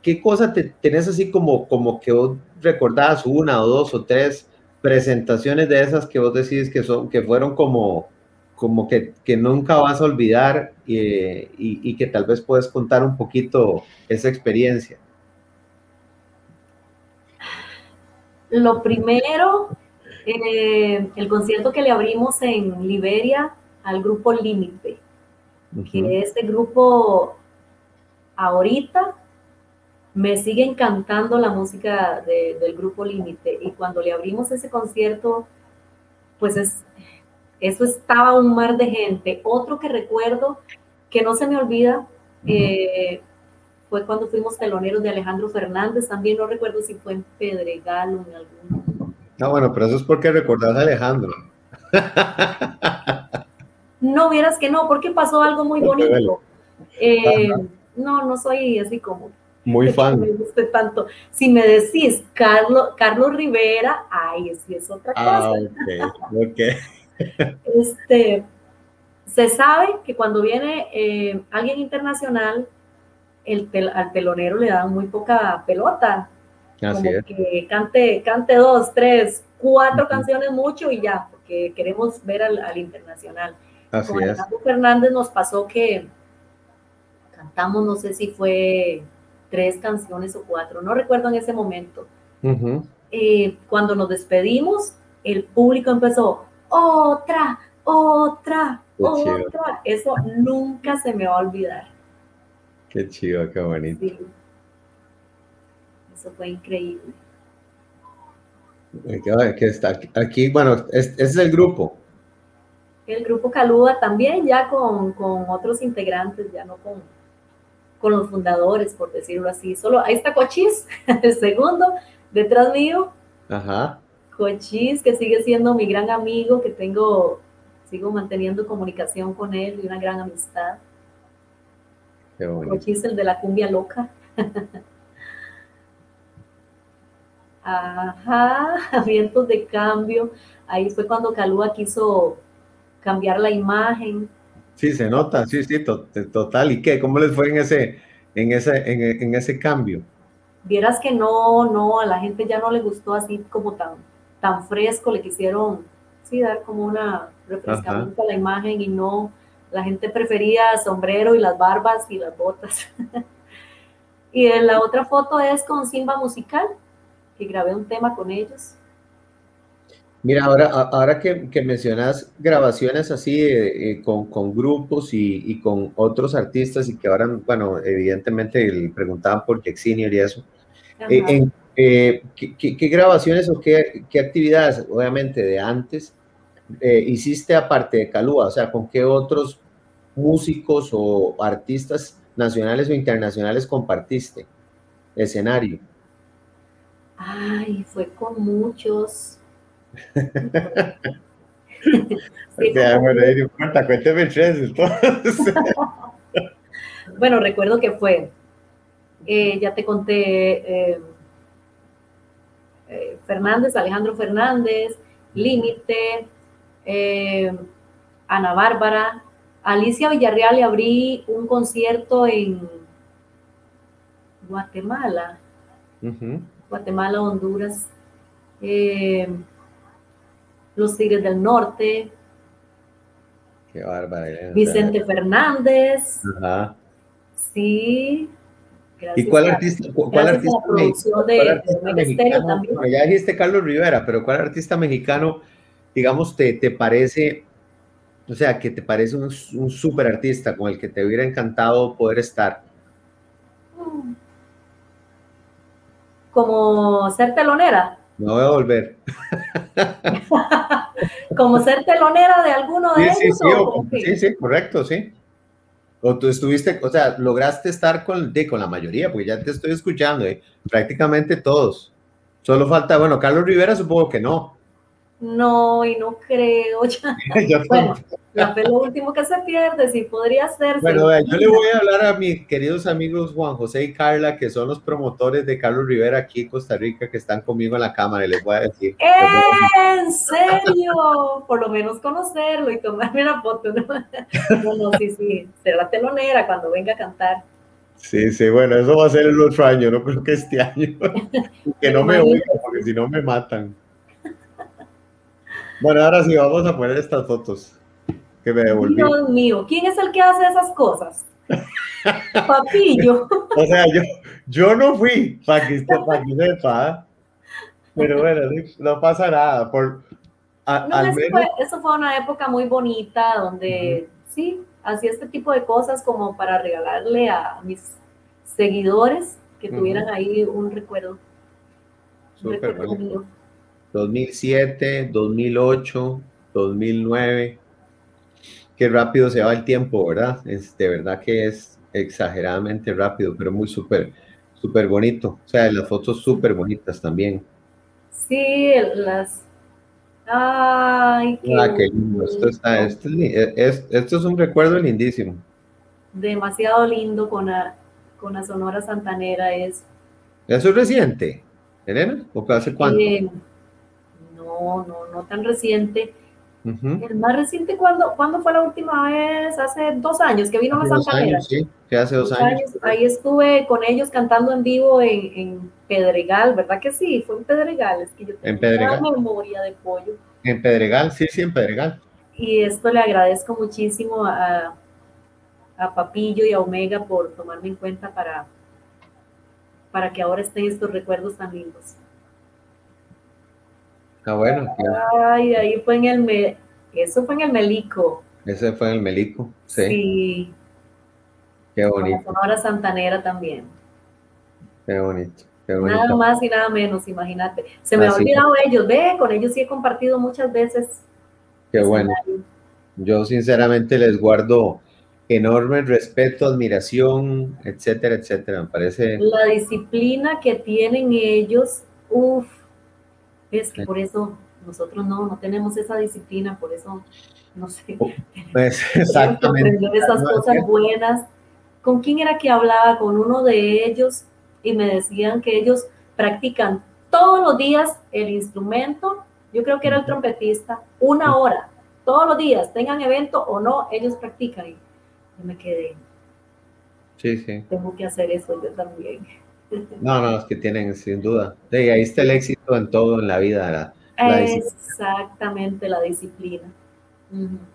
qué cosa te tenés así como, como que vos recordás una o dos o tres presentaciones de esas que vos decís que, son, que fueron como, como que, que nunca vas a olvidar y, y que tal vez puedes contar un poquito esa experiencia? Lo primero, eh, el concierto que le abrimos en Liberia al grupo Límite, que este grupo ahorita me sigue encantando la música del grupo Límite y cuando le abrimos ese concierto, pues es, eso estaba un mar de gente. Otro que recuerdo que no se me olvida, eh, fue cuando fuimos teloneros de Alejandro Fernández, también no recuerdo si fue en Pedregal o en algún... No, bueno, pero eso es porque recordás a Alejandro. No, vieras que no, porque pasó algo muy bonito. Eh, no, no soy así como... Muy fan. Me guste tanto. Si me decís Carlos, Carlos Rivera, ay, sí es otra ah, cosa. Ah, ok, ok. Este, se sabe que cuando viene eh, alguien internacional, el al telonero le dan muy poca pelota. como que cante, cante dos, tres, cuatro canciones mucho y ya, porque queremos ver al, internacional. Así Con Alejandro Fernández nos pasó que cantamos, no sé si fue tres canciones o cuatro, no recuerdo en ese momento. Eh, cuando nos despedimos, el público empezó, otra, otra, otra. Eso nunca se me va a olvidar. Qué chido, qué bonito. Eso fue increíble. Que está aquí, bueno, este es el grupo. El grupo Calúa también, ya con, otros integrantes, ya no con, con los fundadores, por decirlo así. Solo ahí está Cochis, el segundo, detrás mío. Ajá. Cochis, que sigue siendo mi gran amigo, que tengo, sigo manteniendo comunicación con él y una gran amistad. Qué el de la cumbia loca. Ajá, vientos de cambio. Ahí fue cuando Calúa quiso cambiar la imagen. Sí, se nota, sí, sí, total. ¿Y qué? ¿Cómo les fue en ese, en ese, en, ese cambio? Vieras que no, no, a la gente ya no le gustó así como tan, tan fresco, le quisieron, sí, dar como una refrescamiento a la imagen y no, la gente prefería sombrero y las barbas y las botas. y la otra foto es con Simba Musical, que grabé un tema con ellos. Mira, ahora, ahora que, mencionas grabaciones así eh, con, grupos y, con otros artistas y que ahora, bueno, evidentemente le preguntaban por Jack y eso, eh, Eh, ¿qué, grabaciones o qué, qué, actividades, obviamente, de antes eh, hiciste aparte de Calúa? O sea, ¿con qué otros músicos o artistas nacionales o internacionales compartiste escenario? Ay, fue con muchos. bueno, recuerdo que fue, eh, ya te conté, Fernández, Alejandro Fernández, Límite, Ana Bárbara, Alicia Villarreal le abrí un concierto en Guatemala, Guatemala, Honduras, Los Tigres del Norte. Qué bárbara. Vicente Fernández. Ajá. Sí. ¿Y cuál artista, cuál artista, mexicano? ya dijiste Carlos Rivera, pero ¿cuál artista mexicano, digamos, te, te parece o sea, que te parece un, un súper artista con el que te hubiera encantado poder estar. Como ser telonera. Me voy a volver. Como ser telonera de alguno de sí, ellos. Sí, sí, sí, correcto, sí. O tú estuviste, o sea, lograste estar con, de, con la mayoría, porque ya te estoy escuchando, ¿eh? prácticamente todos. Solo falta, bueno, Carlos Rivera supongo que no. No, y no creo. Ya. bueno, la fe lo último que se pierde, si podría ser. Bueno, yo le voy a hablar a mis queridos amigos Juan José y Carla, que son los promotores de Carlos Rivera aquí en Costa Rica, que están conmigo en la cámara, y les voy a decir. ¿En serio? Por lo menos conocerlo y tomarme una foto. No, no, sí, sí, ser la telonera cuando venga a cantar. Sí, sí, bueno, eso va a ser el otro año, no creo que este año. que no me oigan, porque si no me matan. Bueno, ahora sí, vamos a poner estas fotos que me devolví. Dios mío, ¿quién es el que hace esas cosas? Papillo. o sea, yo, yo no fui, para que, para que sepa, ¿eh? pero bueno, no pasa nada. Por, no, eso, fue, eso, fue, una época muy bonita donde sí, hacía este tipo de cosas como para regalarle a mis seguidores que tuvieran ahí un recuerdo. Súper bonito. 2007, 2008, 2009. Qué rápido se va el tiempo, ¿verdad? Es, de verdad que es exageradamente rápido, pero muy súper, súper bonito. O sea, las fotos súper bonitas también. Sí, las... Ay, qué, ah, qué lindo. Esto, está, esto, es, esto, es, un recuerdo lindísimo. Demasiado lindo con la, con la Sonora Santanera. Es, ¿Eso es reciente, Elena? ¿O hace cuánto? Eh, no, no, no tan reciente. El más reciente, ¿cuándo, ¿cuándo fue la última vez? Hace dos años que vino a Santa Sí, que hace dos, años. Ahí estuve con ellos cantando en vivo en, Pedregal, ¿verdad que sí? Fue en Pedregal, es que yo tengo en Pedregal. una memoria de pollo. En Pedregal, sí, sí, en Pedregal. Y esto le agradezco muchísimo a, a Papillo y a Omega por tomarme en cuenta para, para que ahora estén estos recuerdos tan lindos. Ah, bueno. Ay, ahí fue en el, eso fue en el Melico. Ese fue en el Melico, sí. Sí. Qué bonito. Sonora Santanera también. Qué bonito. Qué bonito. Nada más y nada menos, imagínate. Se me ha olvidado ellos, ve, con ellos sí he compartido muchas veces. Qué bueno. Yo sinceramente les guardo enorme respeto, admiración, etcétera, etcétera. Me parece. La disciplina que tienen ellos, uff, es que por eso nosotros no, no tenemos esa disciplina, por eso, no sé, oh, pues, exactamente. esas cosas buenas. ¿Con quién era que hablaba? Con uno de ellos y me decían que ellos practican todos los días el instrumento, yo creo que era el trompetista, una hora, todos los días, tengan evento o no, ellos practican. Y yo me quedé. Sí, sí. Tengo que hacer eso yo también. No, no, es que tienen, sin duda. Sí, ahí está el éxito en todo en la vida. Exactamente, la disciplina.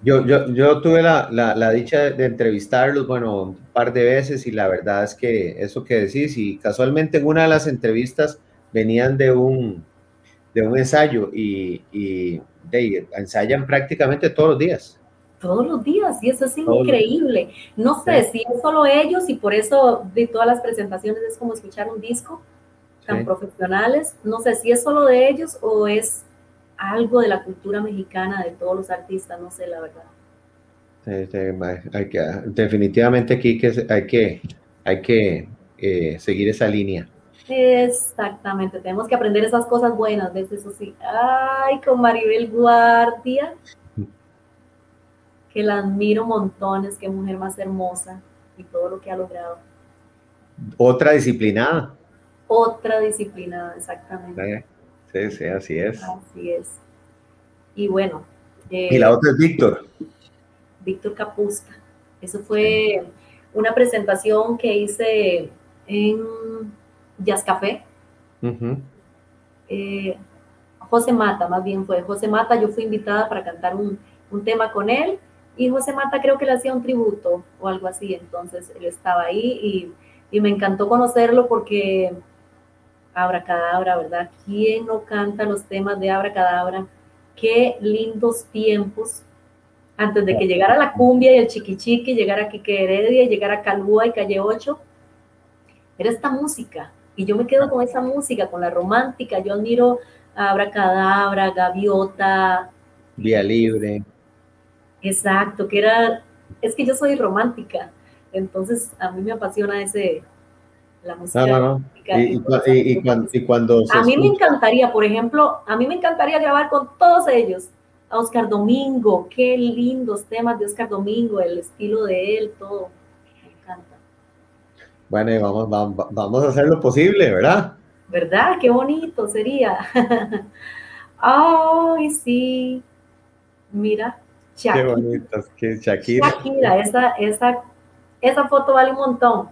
Yo, yo, yo tuve la, la, dicha de entrevistarlos, bueno, un par de veces y la verdad es que eso que decís, y casualmente en una de las entrevistas venían de un, de un ensayo y, y ensayan prácticamente todos los días todos los días y eso es increíble. No sé si es solo ellos y por eso de todas las presentaciones es como escuchar un disco, tan profesionales. No sé si es solo de ellos o es algo de la cultura mexicana de todos los artistas, no sé la verdad. hay que, definitivamente aquí que, hay que, hay que eh, seguir esa línea. Exactamente, tenemos que aprender esas cosas buenas, ¿ves? Eso sí. Ay, con Maribel Guardia, que la admiro montones, qué mujer más hermosa y todo lo que ha logrado. Otra disciplinada. Otra disciplinada, exactamente. Sí, sí, así es. Así es. Y bueno. y la otra es Víctor. Víctor Capusca. Eso fue una presentación que hice en Jazz Café. Eh, José Mata, más bien fue José Mata, yo fui invitada para cantar un, tema con él y José Mata creo que le hacía un tributo o algo así, entonces él estaba ahí y, y me encantó conocerlo porque Abracadabra, ¿verdad? ¿Quién no canta los temas de Abracadabra? Qué lindos tiempos antes de que llegara la cumbia y el chiquichiqui, llegara Kike Heredia, llegara Calúa y Calle 8, era esta música. Y yo me quedo con esa música, con la romántica. Yo admiro a Abracadabra, Gaviota. Vía Libre. Exacto, que era, es que yo soy romántica, entonces a mí me apasiona ese, la música. No, no, Y, cuando, a mí me encantaría, por ejemplo, a mí me encantaría grabar con todos ellos. A Oscar Domingo, qué lindos temas de Oscar Domingo, el estilo de él, todo. Bueno, vamos, vamos, a hacer lo posible, ¿verdad? ¿Verdad? Qué bonito sería. Ay, sí. Mira, Shakira. Qué bonito, que Shakira. Shakira, esa, esa, esa foto vale un montón.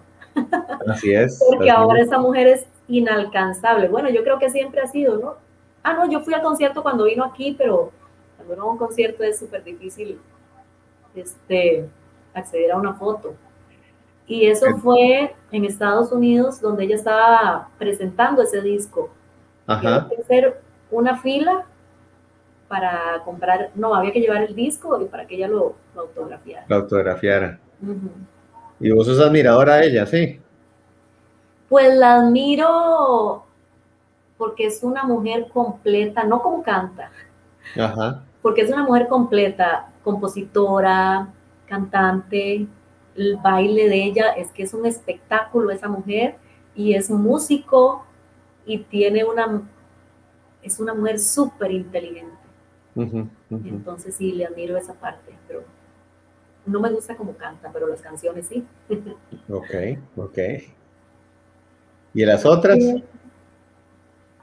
Así es. Porque ahora esa mujer es inalcanzable. Bueno, yo creo que siempre ha sido, ¿no? Ah, no, yo fui al concierto cuando vino aquí, pero cuando vino a un concierto es súper difícil este, acceder a una foto. Y eso fue en Estados Unidos, donde ella estaba presentando ese disco. Ajá. Había que hacer una fila para comprar, no, había que llevar el disco y para que ella lo, autografiara. Lo autografiara. ¿Y vos sos admiradora de ella, sí? Pues la admiro porque es una mujer completa, no como canta, Ajá. porque es una mujer completa, compositora, cantante, el baile de ella es que es un espectáculo esa mujer y es músico y tiene una, es una mujer súper inteligente. Entonces sí, le admiro esa parte, pero no me gusta cómo canta, pero las canciones sí. ok, ok. ¿Y las otras?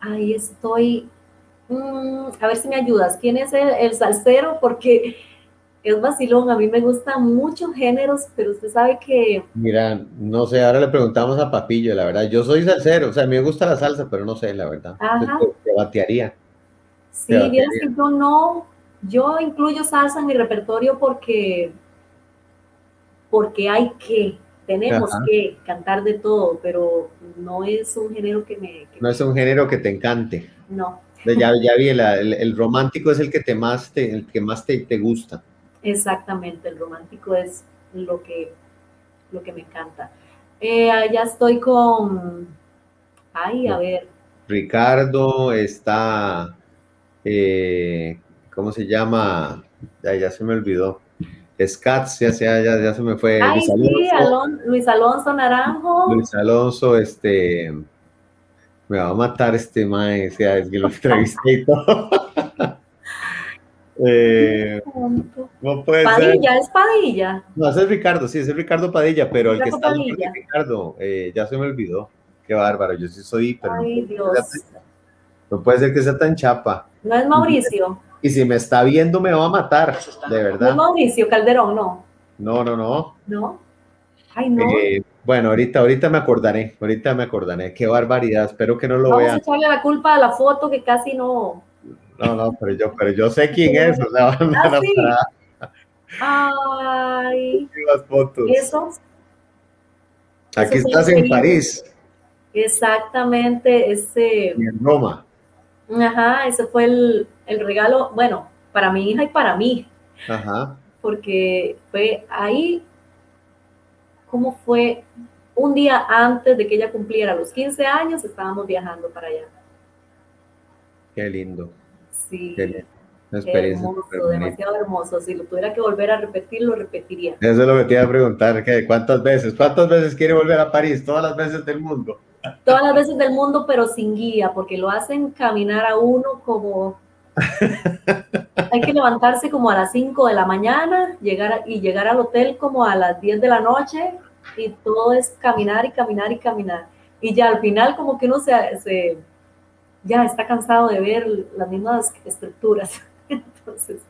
Ahí estoy. Mm, a ver si me ayudas. ¿Quién es el, el salsero? Porque es vacilón, a mí me gustan muchos géneros, pero usted sabe que... Mira, no sé, ahora le preguntamos a Papillo, la verdad, yo soy salsero, o sea, a mí me gusta la salsa, pero no sé, la verdad. Ajá. Te, batearía. Sí, que yo no, yo incluyo salsa en mi repertorio porque, porque hay que, tenemos que cantar de todo, pero no es un género que me... no es un género que te encante. No. Ya, ya vi, el, romántico es el que te más te, el que más te, te gusta. Exactamente, el romántico es lo que, lo que me encanta. Eh, ya estoy con, ay, a ver. Ricardo está, eh, ¿cómo se llama? Ya, se me olvidó. Scats, ya, ya, ya, se me fue. Ay, Luis, Alonso, sí, Luis Alonso Naranjo. Luis Alonso, este, me va a matar este mae, o sea, es que lo entrevisté y todo. Eh, no puede Padilla, es Padilla. No, ese es Ricardo, sí, ese es Ricardo Padilla, pero el que está Padilla. Ricardo, eh, ya se me olvidó. Qué bárbaro, yo sí soy, pero Ay, no, Dios. No puede ser que sea tan chapa. No es Mauricio. Y si me está viendo, me va a matar, de verdad. No es Mauricio Calderón, no. No, no, no. No. Ay, no. Eh, bueno, ahorita, ahorita me acordaré, ahorita me acordaré. Qué barbaridad, espero que no lo vean. Vamos a echarle la culpa a la foto que casi no. No, no, pero yo, pero yo sé quién es. O sea, ¿Ah, Ay. Las fotos. ¿Eso? Aquí estás en París. Exactamente, ese. en Roma. Ajá, ese fue el, el, regalo, bueno, para mi hija y para mí. Ajá. Porque fue ahí, ¿cómo fue? un día antes de que ella cumpliera los 15 años, estábamos viajando para allá. Qué lindo. Sí. Qué lindo. Una Qué experiencia hermoso, demasiado hermoso. Si lo tuviera que volver a repetir, lo repetiría. Eso es lo que te iba a preguntar, que ¿cuántas veces? ¿Cuántas veces quiere volver a París? Todas las veces del mundo. Todas las veces del mundo, pero sin guía, porque lo hacen caminar a uno como... Hay que levantarse como a las 5 de la mañana llegar a- y llegar al hotel como a las 10 de la noche y todo es caminar y caminar y caminar. Y ya al final como que uno se, se- ya está cansado de ver las mismas estructuras. Entonces,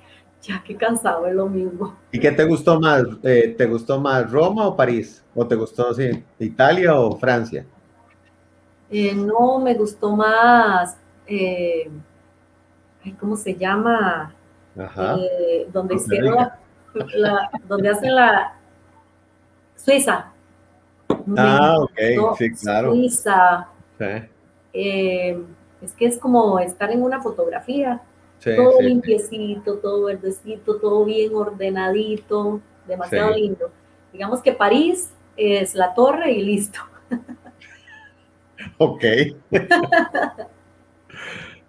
ya qué cansado, es lo mismo. ¿Y qué te gustó más? Eh, ¿Te gustó más Roma o París? ¿O te gustó sí, Italia o Francia? Eh, no, me gustó más, eh, ¿cómo se llama? Ajá. Eh, donde hicieron la, la- donde hacen la Suiza. Me Ah, ok, encantó sí, claro. Suiza. Sí, eh, es que es como estar en una fotografía, sí, todo sí. limpiecito, todo verdecito, todo bien ordenadito, demasiado lindo. Digamos que París es la torre y listo. Ok.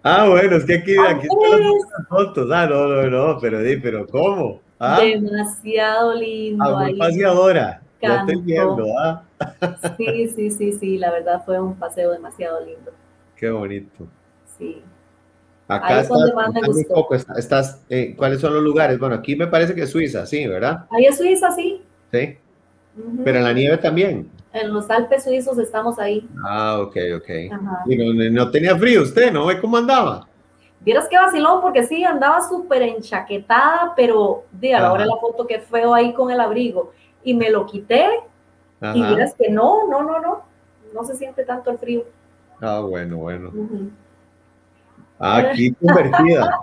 ah, bueno, es que aquí, aquí están las fotos. Ah, no, no, no, pero di, pero ¿cómo? Ah, demasiado lindo amor ahí. Ya estoy viendo, ah. Sí, sí, sí, sí, la verdad fue un paseo demasiado lindo. Qué bonito. Sí. Acá Ahí es poco, estás, estás, eh, ¿cuáles son los lugares? Bueno, aquí me parece que es Suiza, sí, ¿verdad? Ahí es Suiza, sí. Sí, pero en la nieve también. En los Alpes suizos estamos ahí. Ah, ok, ok. Y no, no tenía frío usted, ¿no ve cómo andaba? Vieras qué vacilón, porque sí, andaba súper enchaquetada, pero de a la hora de la foto que feo ahí con el abrigo. Y me lo quité y vieras que no, no, no, no. No se siente tanto el frío. Ah, bueno, bueno. Ujú. Aquí convertida.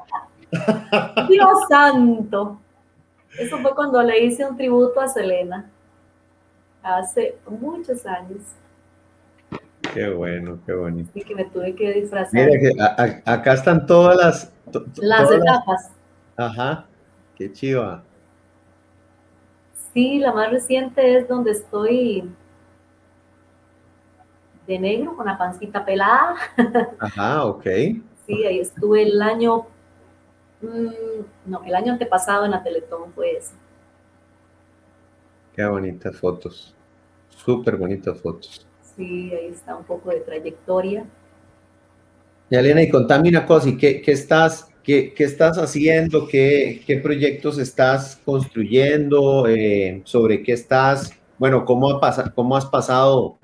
Dios santo. Eso fue cuando le hice un tributo a Selena. Hace muchos años. Qué bueno, qué bonito. Así que me tuve que disfrazar. Mira que a- a- acá están todas las. to- to- Las todas las- etapas. Ajá. Qué chiva. Sí, la más reciente es donde estoy de negro con la pancita pelada. Ajá, ok. Sí, ahí estuve el año, mm, no, el año antepasado en la Teletón fue eso. Qué bonitas fotos. Súper bonitas fotos. Sí, ahí está un poco de trayectoria. Y Elena, y contame una cosa, ¿y qué, qué estás, qué, qué estás haciendo? ¿Qué, qué proyectos estás construyendo? Eh, ¿Sobre qué estás? Bueno, ¿cómo, ha pasa- cómo has pasado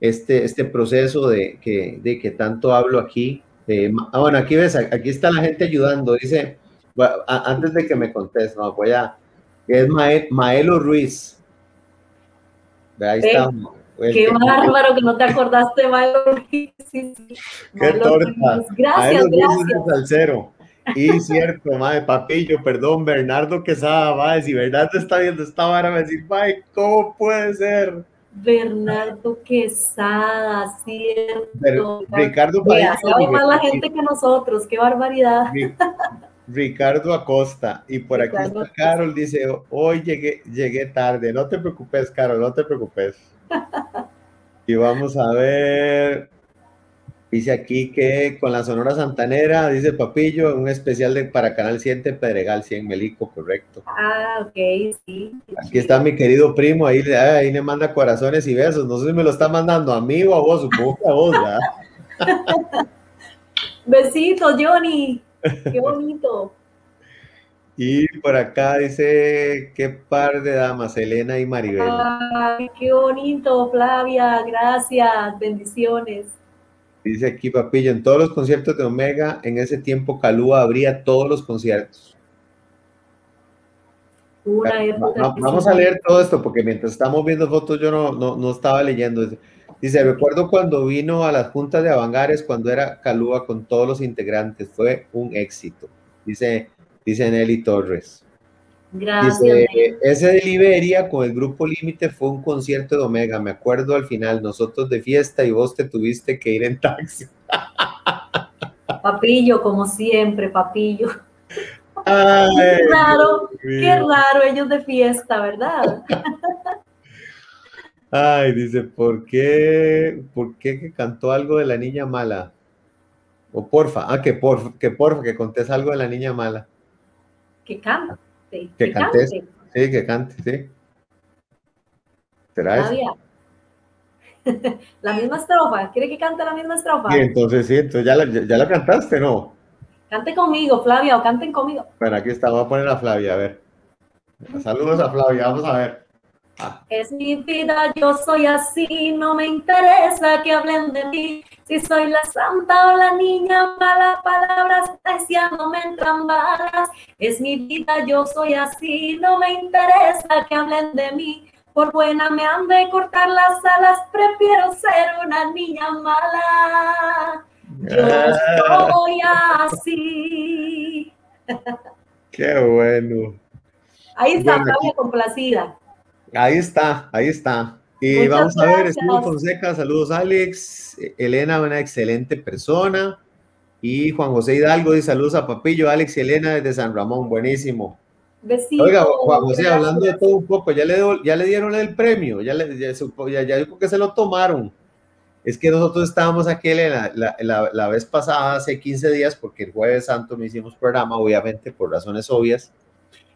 este, este proceso de que, de que tanto hablo aquí? Eh, ah, bueno, aquí ves, aquí está la gente ayudando. Dice, bueno, a- antes de que me contestes, no, voy a, es Mae- Maelo Ruiz. Ahí. El Qué que- bárbaro que no te acordaste. Sí, sí. Qué torta. A Gracias, gracias. Y cierto, madre, papillo, perdón, Bernardo Quesada, madre, si Bernardo está viendo esta vara, me va a decir, madre, ¿cómo puede ser? Bernardo Quesada, cierto. Pero Ricardo Vea, sabe más la gente que nosotros, qué barbaridad. Ri- Ricardo Acosta, y por aquí Ricardo está Carol, dice, hoy llegué, llegué tarde, no te preocupes, Carol, no te preocupes. Y vamos a ver, dice aquí que con la Sonora Santanera, dice Papillo, un especial de, para Canal 7 Pedregal 100 Melico, correcto. Ah, ok, sí. Aquí está mi querido primo, ahí, ahí le manda corazones y besos. No sé si me lo está mandando a mí o a vos, supongo que a vos, ¿verdad? Besitos, Johnny. Qué bonito. Y por acá dice, qué par de damas, Elena y Maribel. Ay, qué bonito, Flavia. Gracias. Bendiciones. Dice aquí, papillo, en todos los conciertos de Omega, en ese tiempo Calúa abría todos los conciertos. Una época Vamos a leer todo esto porque mientras estamos viendo fotos yo no, no, no estaba leyendo. Dice, recuerdo cuando vino a las juntas de Avangares cuando era Calúa con todos los integrantes, fue un éxito. Dice, dice Nelly Torres. Gracias. Dice, ese de Liberia con el grupo Límite fue un concierto de Omega, me acuerdo al final, nosotros de fiesta y vos te tuviste que ir en taxi. Papillo, como siempre, papillo. Ay, Qué raro, qué raro ellos de fiesta, ¿verdad? Ay, dice, ¿por qué, ¿por qué que cantó algo de la niña mala? O porfa, ah, que porfa, que porfa, que contés algo de la niña mala. Que cante. Que, que cantes. Sí, que cante, sí. ¿Será eso? la misma estrofa, ¿quiere que cante la misma estrofa? Sí, entonces sí, entonces ya la, ya la cantaste, ¿no? Cante conmigo, Flavia, o canten conmigo. Bueno, aquí está, voy a poner a Flavia, a ver. Saludos a Flavia, vamos a ver. Ah. Es mi vida, yo soy así, no me interesa que hablen de mí. Si soy la santa o la niña mala, palabras deseando me entran balas. Es mi vida, yo soy así, no me interesa que hablen de mí. Por buena me han de cortar las alas, prefiero ser una niña mala. Yo ah. soy así. Qué bueno. Ahí está, Flavia complacida. Ahí está, ahí está. Y vamos a ver, Estuvo Fonseca, saludos Alex, Elena, una excelente persona. Y Juan José Hidalgo dice saludos a Papillo, Alex y Elena desde San Ramón, buenísimo. Oiga, Juan José, hablando de todo un poco, ya le, ya le dieron el premio, ya, le, ya, ya, ya que se lo tomaron. Es que nosotros estábamos aquí la, la, la, vez pasada, hace 15 días, porque el jueves santo no hicimos programa, obviamente, por razones obvias.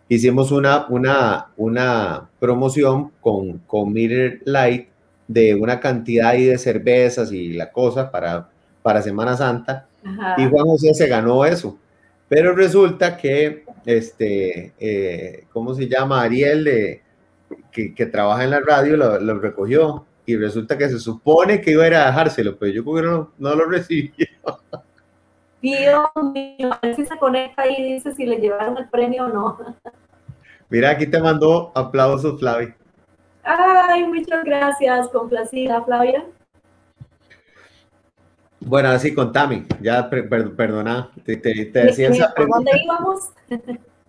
Hicimos una, una, una promoción con, con Miller Light de una cantidad de cervezas y la cosa para, para Semana Santa. Y Juan José se ganó eso. Pero resulta que, este, eh, ¿cómo se llama? Ariel, de, que, que, trabaja en la radio, lo, lo recogió y resulta que se supone que iba a ir a dejárselo, pero yo creo que no, no lo recibió. Dios mío, a ver si se conecta y dice si le llevaron el premio o no. Mira, aquí te mandó aplausos, Flavia. Ay, muchas gracias, complacida, Flavia. Bueno, así contame, ya perdona, te, te, decía esa dónde íbamos?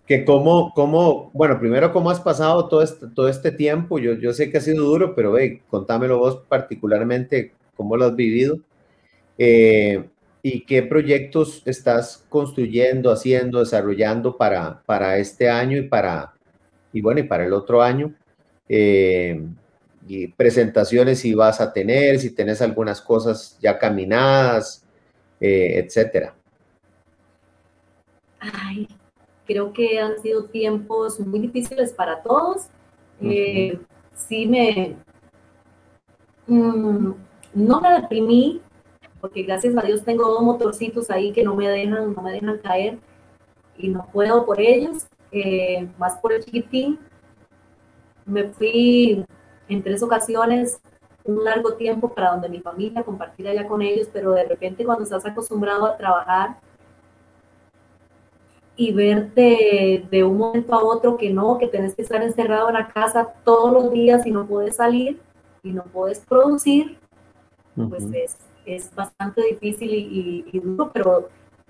que cómo, cómo, bueno, primero cómo has pasado todo este, todo este tiempo, yo, yo sé que ha sido duro, pero hey, contámelo vos particularmente, cómo lo has vivido eh, y qué proyectos estás construyendo, haciendo, desarrollando para, para este año y para, y bueno, y para el otro año. Eh, y presentaciones si vas a tener, si tenés algunas cosas ya caminadas, eh, etcétera. Ay, Creo que han sido tiempos muy difíciles para todos. Eh, sí me... Mm, no me deprimí, porque gracias a Dios tengo dos motorcitos ahí que no me dejan, no me dejan caer y no puedo por ellos, eh, más por el chiquitín. Me fui en tres ocasiones un largo tiempo para donde mi familia, compartir allá con ellos, pero de repente cuando estás acostumbrado a trabajar y verte de un momento a otro que no, que tenés que estar encerrado en la casa todos los días y no puedes salir y no puedes producir, pues es, es, bastante difícil y, duro, pero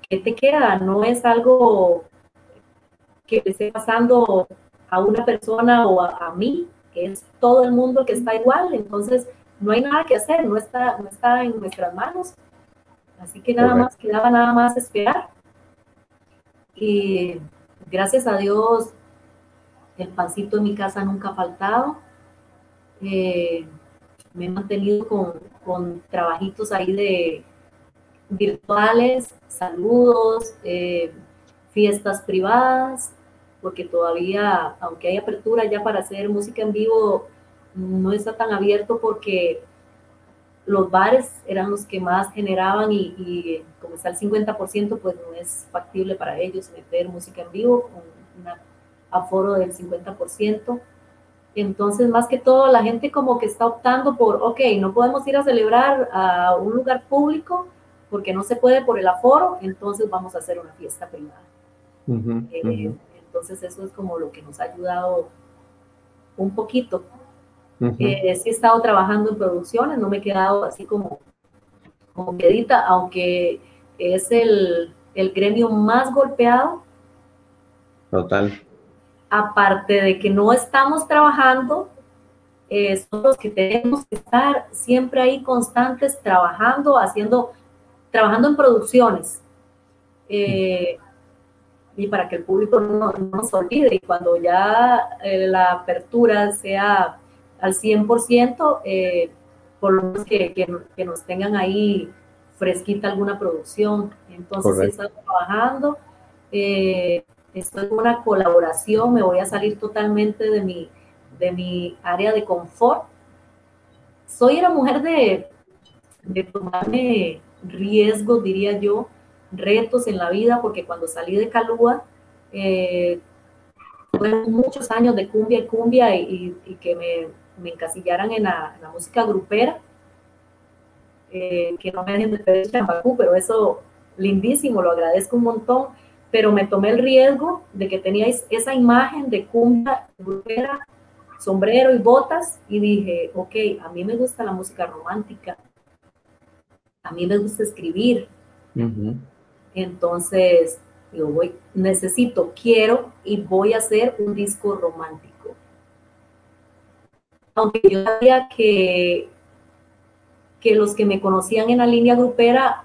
¿qué te queda? No es algo que le esté pasando a una persona o a, mí, que es todo el mundo que está igual, entonces no hay nada que hacer, no está, no está en nuestras manos. Así que nada más, quedaba nada más esperar y gracias a Dios, el pancito en mi casa nunca ha faltado. Eh, me he mantenido con, con, trabajitos ahí de virtuales, saludos, eh, fiestas privadas, porque todavía, aunque hay apertura ya para hacer música en vivo, no está tan abierto porque los bares eran los que más generaban y, como está el 50%, pues no es factible para ellos meter música en vivo con un aforo del 50%. Entonces, más que todo, la gente como que está optando por, ok, no podemos ir a celebrar a un lugar público porque no se puede por el aforo, entonces vamos a hacer una fiesta privada. Eh, entonces, eso es como lo que nos ha ayudado un poquito eh, sí he estado trabajando en producciones, no me he quedado así como, como quedita, aunque es el, el gremio más golpeado. Total. Aparte de que no estamos trabajando, eh, somos los que tenemos que estar siempre ahí constantes trabajando, haciendo, trabajando en producciones. Eh, y para que el público no, no, nos olvide y cuando ya la apertura sea al 100%, eh, por lo menos que, que, nos tengan ahí fresquita alguna producción. Entonces, he estado trabajando, estoy en una colaboración, me voy a salir totalmente de mi, de mi área de confort. Soy una mujer de, de tomarme riesgos, diría yo, retos en la vida, porque cuando salí de Calúa, eh, muchos años de cumbia y cumbia y, que me, me, encasillaran en la, música grupera, eh, que no me dejen de pedir chambacú, pero eso lindísimo, lo agradezco un montón, pero me tomé el riesgo de que teníais esa imagen de cumbia grupera, sombrero y botas, y dije, ok, a mí me gusta la música romántica, a mí me gusta escribir. Entonces, yo voy, necesito, quiero y voy a hacer un disco romántico. Aunque yo sabía que, que los que me conocían en la línea grupera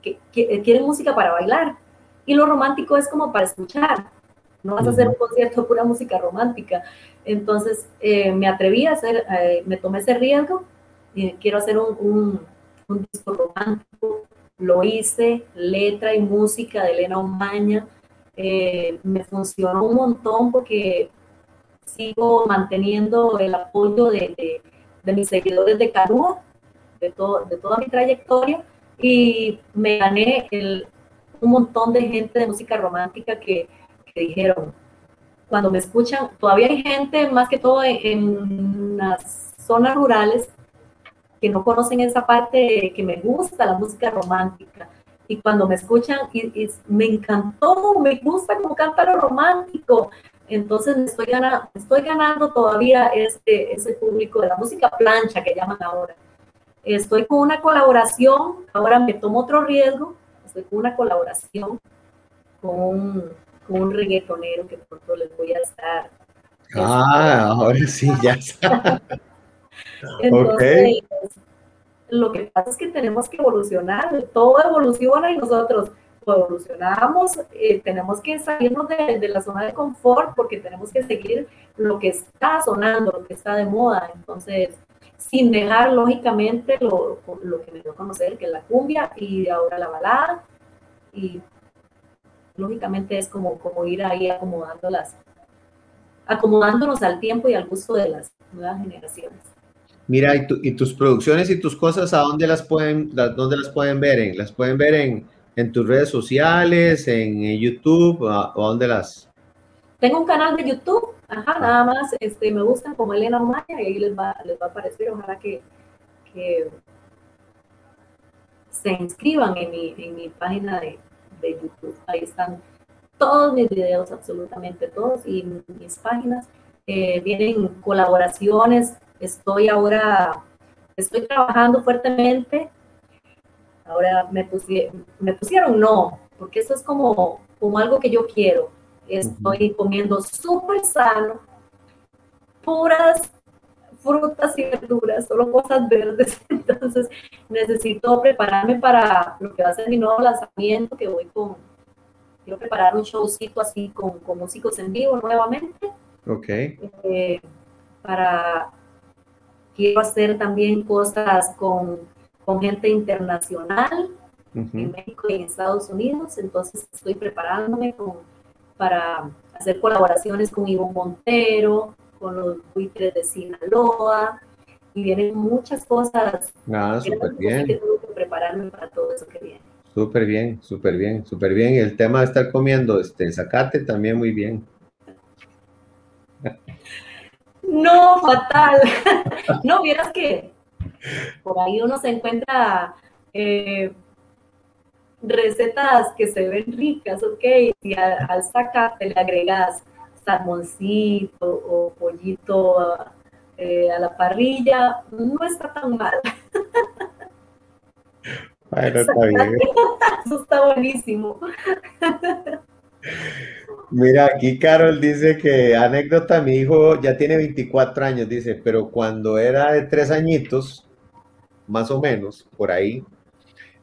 que, quieren música para bailar. Y lo romántico es como para escuchar. No vas a hacer un concierto de pura música romántica. Entonces eh, me atreví a hacer, eh, me tomé ese riesgo. Quiero hacer un un disco romántico, lo hice, letra y música de Elena Omaña, eh, me funcionó un montón porque sigo manteniendo el apoyo de, mis seguidores de Carúa, de, de toda mi trayectoria, y me gané un montón de gente de música romántica que, dijeron, cuando me escuchan, todavía hay gente, más que todo en las zonas rurales, que no conocen esa parte que me gusta, la música romántica. Y cuando me escuchan, y, me encantó, me gusta como canta romántico. Entonces me estoy ganando, estoy ganando todavía ese, ese público de la música plancha que llaman ahora. Estoy con una colaboración, ahora me tomo otro riesgo, con una colaboración con un, con un reggaetonero que pronto les voy a estar. Ah, ahora sí, ya está. Entonces, lo que pasa es que tenemos que evolucionar, todo evoluciona y nosotros evolucionamos, eh, tenemos que salirnos de, la zona de confort porque tenemos que seguir lo que está sonando, lo que está de moda. Entonces, sin dejar lógicamente lo, lo que me dio a conocer, que es la cumbia y ahora la balada. Y lógicamente es como, como ir ahí acomodándolas, acomodándonos al tiempo y al gusto de las nuevas generaciones. Mira, y, tus producciones y tus cosas, ¿a dónde las pueden, dónde las pueden ver? En, ¿Las pueden ver en, en tus redes sociales, en, YouTube, o a, dónde las? Tengo un canal de YouTube, ajá, nada más, este, me gustan como Elena Maya y ahí les va, les va a aparecer, ojalá que, que se inscriban en mi, en mi página de, de YouTube. Ahí están todos mis videos, absolutamente todos, y mis páginas. Eh, vienen colaboraciones Estoy ahora, estoy trabajando fuertemente. Ahora me, me pusieron no, porque eso es como, como algo que yo quiero. Estoy comiendo súper sano, puras frutas y verduras, solo cosas verdes. Entonces necesito prepararme para lo que va a ser mi nuevo lanzamiento, que voy con, quiero preparar un showcito así con, con músicos en vivo nuevamente. Ok. Eh, para quiero hacer también cosas con, con gente internacional en México y en Estados Unidos, entonces estoy preparándome para hacer colaboraciones con Ivo Montero, con los buitres de Sinaloa, y vienen muchas cosas. Ah, súper bien. Que tengo que prepararme para todo eso que viene. Súper bien, súper bien, súper bien. El tema de estar comiendo este zacate también muy bien. No, fatal. no, vieras que por ahí uno se encuentra eh, recetas que se ven ricas, ok, y al, sacate le agregas salmoncito o pollito eh, a la parrilla, no está tan mal. Bueno, está bien. Eso está buenísimo. Mira, aquí Carol dice que anécdota, mi hijo ya tiene 24 años, dice, pero cuando era de tres añitos, más o menos, por ahí,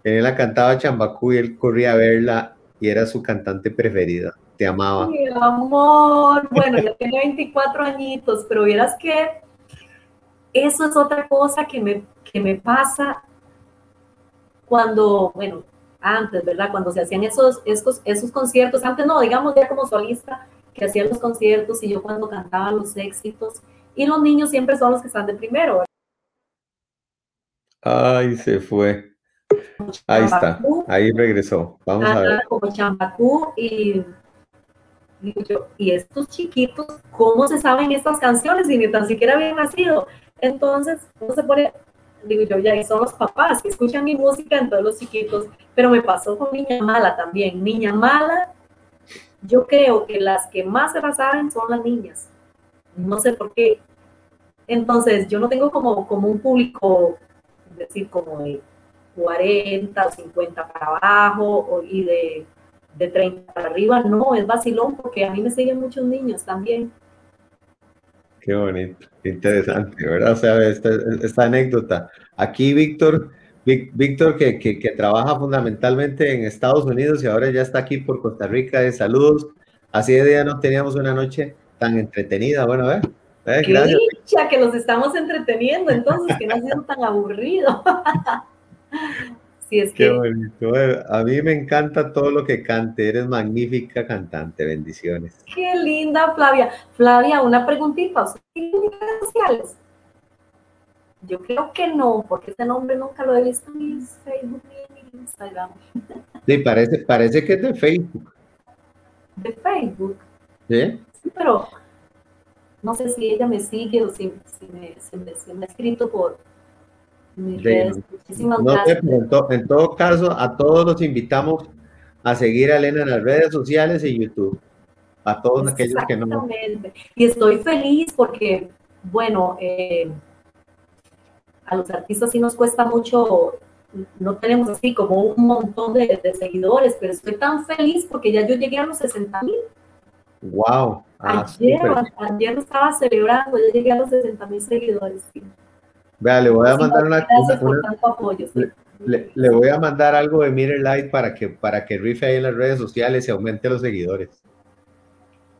él la cantaba Chambacú y él corría a verla y era su cantante preferida. Te amaba. Mi amor, bueno, yo tengo 24 añitos, pero vieras que eso es otra cosa que me, que me pasa cuando, bueno, antes, ¿verdad? Cuando se hacían esos, esos, esos conciertos, antes no, digamos ya como solista, que hacían los conciertos y yo cuando cantaba los éxitos, y los niños siempre son los que están de primero. Ay, se fue. Ahí está, ahí regresó. Vamos a ver. Como Chambacú y y estos chiquitos, ¿cómo se saben estas canciones y ni tan siquiera habían nacido? Entonces, no se pone, digo yo, ya, y son los papás que escuchan mi música en todos los chiquitos, pero me pasó con Niña Mala también. Niña Mala, yo creo que las que más se la saben son las niñas. No sé por qué. Entonces, yo no tengo como, como un público, decir, como de 40 o 50 para abajo, o, y de, de 30 para arriba, no, es vacilón, porque a mí me siguen muchos niños también. Qué bonito, interesante, ¿verdad? O sea, esta, anécdota. Aquí Víctor, Víctor que, que, trabaja fundamentalmente en Estados Unidos y ahora ya está aquí por Costa Rica, de saludos. Así de día no teníamos una noche tan entretenida. Bueno, a ver. Qué dicha que nos estamos entreteniendo, entonces, que no ha sido tan aburrido. es Qué bonito. Eh, a mí me encanta todo lo que cante. Eres magnífica cantante. Bendiciones. Qué linda, Flavia. Flavia, una preguntita. ¿Tiene redes sociales? Yo creo que no, porque ese nombre nunca lo he visto en Facebook ni en Instagram. Sí, parece, parece que es de Facebook. ¿De Facebook? ¿Sí? Sí, pero no sé si ella me sigue o si, me, si me ha escrito por, Muchísimas gracias. en, todo caso, a todos los invitamos a seguir a Elena en las redes sociales y YouTube. A todos aquellos que no. Y estoy feliz porque, bueno, eh, a los artistas sí nos cuesta mucho, no tenemos así como un montón de, seguidores, pero estoy tan feliz porque ya yo llegué a los 60 mil. Wow. Ah, ayer, ayer estaba celebrando, yo llegué a los 60 mil seguidores. Sí. Vea, le voy a mandar una, le, voy a mandar algo de Mirror Light para que para que rife ahí en las redes sociales y aumente los seguidores.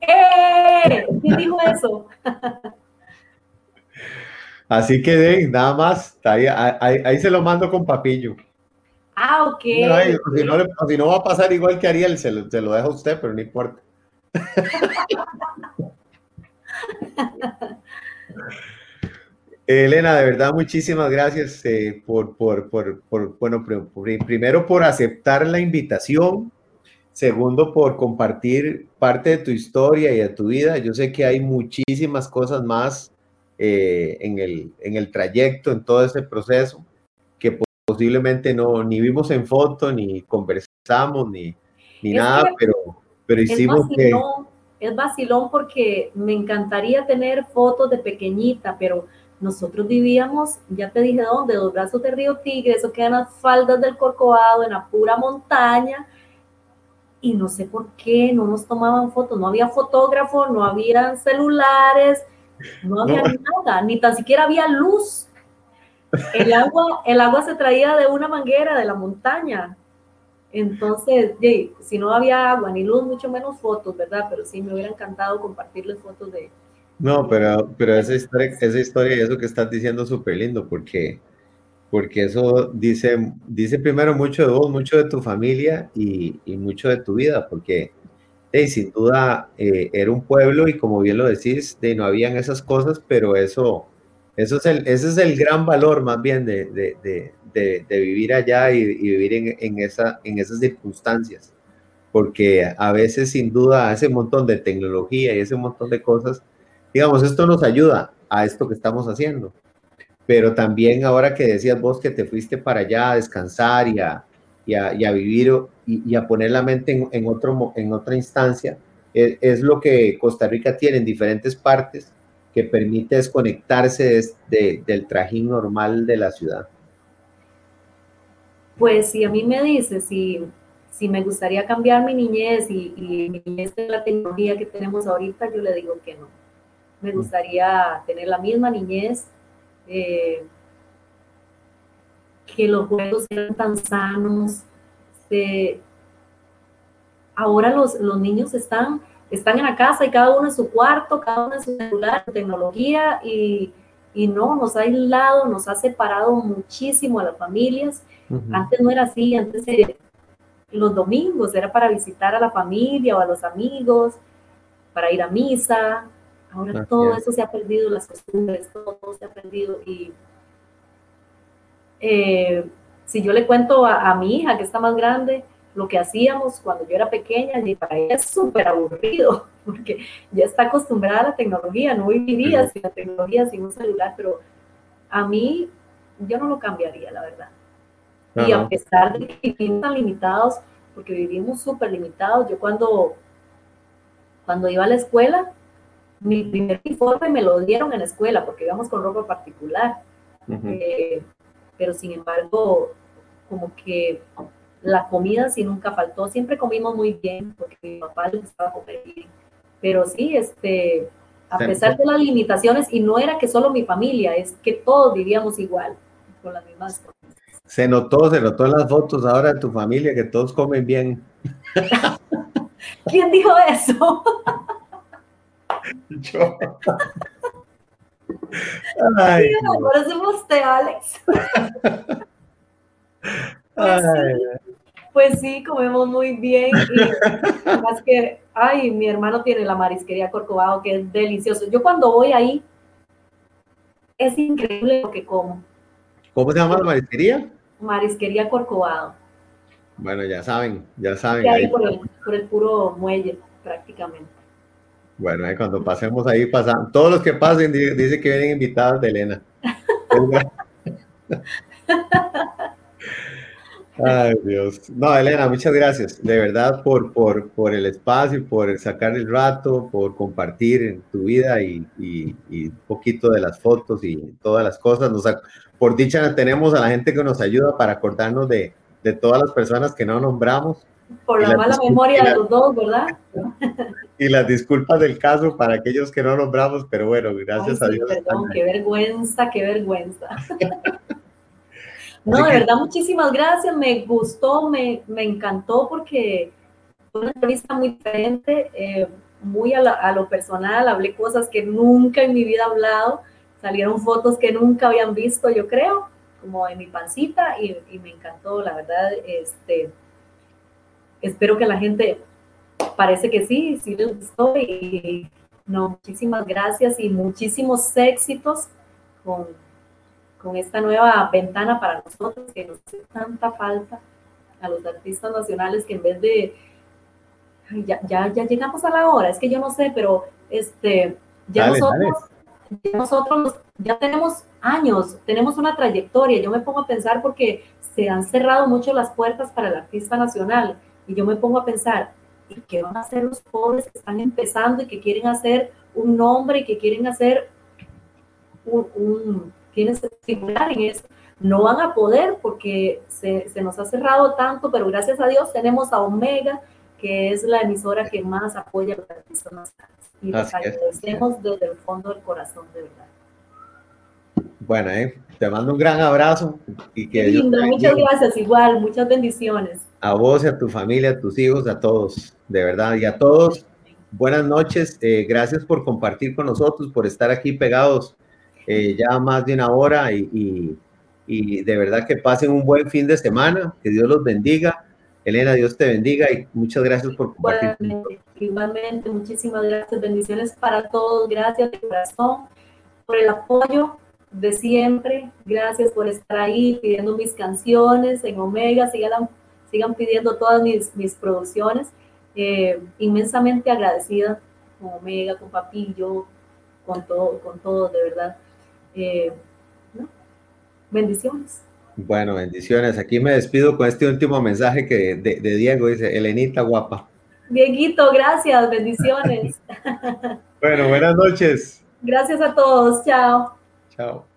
¡Eh! ¿Quién dijo eso? Así que de, nada más, ahí, se lo mando con papillo. Ah, ok. si, no, va a pasar igual que Ariel, se lo, se lo dejo a usted, pero no importa. Elena, de verdad, muchísimas gracias eh, por, por, por, por, bueno, primero por aceptar la invitación, segundo por compartir parte de tu historia y de tu vida. Yo sé que hay muchísimas cosas más eh, en, el, en el trayecto, en todo ese proceso, que posiblemente no ni vimos en foto, ni conversamos, ni, ni nada, pero, pero hicimos que... Es vacilón porque me encantaría tener fotos de pequeñita, pero nosotros vivíamos, ya te dije dónde, dos brazos de Río Tigre, eso queda en las faldas del Corcovado, en la pura montaña, y no sé por qué no nos tomaban fotos, no había fotógrafo, no había celulares, no había nada, ni tan siquiera había luz. El agua, el agua se traía de una manguera de la montaña. Entonces, si no había agua ni luz, mucho menos fotos, ¿verdad? Pero sí me hubiera encantado compartirles fotos de, no, pero, pero esa, historia, esa historia y eso que estás diciendo es súper lindo porque, porque eso dice, dice primero mucho de vos, mucho de tu familia y, y mucho de tu vida, porque sin duda eh, era un pueblo y como bien lo decís, de, no habían esas cosas, pero eso, eso es el, ese es el gran valor más bien de, de, de, de vivir allá y, y vivir en, en, esa, en esas circunstancias, porque a veces sin duda ese montón de tecnología y ese montón de cosas digamos, esto nos ayuda a esto que estamos haciendo. Pero también ahora que decías vos que te fuiste para allá a descansar y a, y a, vivir y, a poner la mente en, otro, en otra instancia, es, es, lo que Costa Rica tiene en diferentes partes que permite desconectarse de, del trajín normal de la ciudad. Pues si a mí me dices si, si me gustaría cambiar mi niñez y, y mi niñez de la tecnología que tenemos ahorita, yo le digo que no me gustaría tener la misma niñez, eh, que los juegos sean tan sanos. ahora los, los niños están, están en la casa y cada uno en su cuarto, cada uno en su celular, tecnología y y no, nos ha aislado, nos ha separado muchísimo a las familias. Antes no era así, antes eh, los domingos era para visitar a la familia o a los amigos, para ir a misa. Ahora todo eso se ha perdido, las costumbres, todo, se ha perdido. Y eh, si yo le cuento a, mi hija que está más grande, lo que hacíamos cuando yo era pequeña, y para ella es súper aburrido, porque ya está acostumbrada a la tecnología, no viviría sin la tecnología, sin un celular, pero a mí yo no lo cambiaría, la verdad. Y a pesar de que vivimos tan limitados, porque vivimos súper limitados, yo cuando, cuando iba a la escuela, mi primer uniforme me lo dieron en la escuela, porque íbamos con ropa particular. Eh, pero sin embargo, como que la comida sí nunca faltó, siempre comimos muy bien, porque mi papá le gustaba comer bien, pero sí, este, a pesar de las limitaciones, y no era que solo mi familia, es que todos vivíamos igual, con las mismas cosas. Se notó, se notó en las fotos ahora de tu familia que todos comen bien. ¿Quién dijo eso? Yo. Ay, ahora somos usted, Alex. Pues, pues, sí, comemos muy bien. Y más que, ay, mi hermano tiene la marisquería Corcovado, que es delicioso. Yo cuando voy ahí, es increíble lo que como. ¿Cómo se llama la marisquería? Marisquería Corcovado. Bueno, ya saben, ya saben. Ahí, por, el, por el puro muelle, prácticamente. Bueno, cuando pasemos ahí, pasan. Todos los que pasen dice que vienen invitados de Elena. Ay, Dios. No, Elena, muchas gracias, de verdad, por, por, por el espacio, por sacar el rato, por compartir en tu vida y, y, un poquito de las fotos y todas las cosas. Nos, por dicha, tenemos a la gente que nos ayuda para acordarnos de, de todas las personas que no nombramos por la, mala memoria de los dos, ¿verdad? Y las disculpas del caso para aquellos que no nombramos, pero bueno, gracias a Dios. Perdón, qué vergüenza, qué vergüenza. no, de verdad, muchísimas gracias, me gustó, me, me encantó porque fue una entrevista muy diferente, eh, muy a, a, lo personal, hablé cosas que nunca en mi vida he hablado, salieron fotos que nunca habían visto, yo creo, como en mi pancita, y, y me encantó, la verdad, este espero que la gente, parece que sí, sí les gustó y no, muchísimas gracias y muchísimos éxitos con, con esta nueva ventana para nosotros que nos hace tanta falta a los artistas nacionales que en vez de ya, ya, ya, llegamos a la hora, es que yo no sé, pero este, ya nosotros, ya nosotros ya tenemos años, tenemos una trayectoria, yo me pongo a pensar porque se han cerrado mucho las puertas para el artista nacional y yo me pongo a pensar, ¿y qué van a hacer los pobres que están empezando y que quieren hacer un nombre y que quieren hacer un, un quieren figurar en eso? No van a poder porque se, se, nos ha cerrado tanto, pero gracias a Dios tenemos a Omega, que es la emisora que más apoya a los artistas Y les agradecemos desde el fondo del corazón, de verdad. Bueno, eh, te mando un gran abrazo y que lindo, muchas gracias, igual, muchas bendiciones. A vos y a tu familia, a tus hijos, a todos, de verdad, y a todos, buenas noches, eh, gracias por compartir con nosotros, por estar aquí pegados eh, ya más de una hora y, y, de verdad que pasen un buen fin de semana, que Dios los bendiga. Elena, Dios te bendiga y muchas gracias por compartir. Igualmente, igualmente muchísimas gracias, bendiciones para todos, gracias de corazón por el apoyo de siempre. Gracias por estar ahí pidiendo mis canciones en Omega. Sigan, sigan pidiendo todas mis, mis producciones. Eh, inmensamente agradecida con Omega, con Papillo, con todo, con todo, de verdad. Eh, bendiciones. Bueno, bendiciones. Aquí me despido con este último mensaje que de, de Diego dice, Elenita guapa. Dieguito, gracias, bendiciones. bueno, buenas noches. Gracias a todos, chao. Ciao.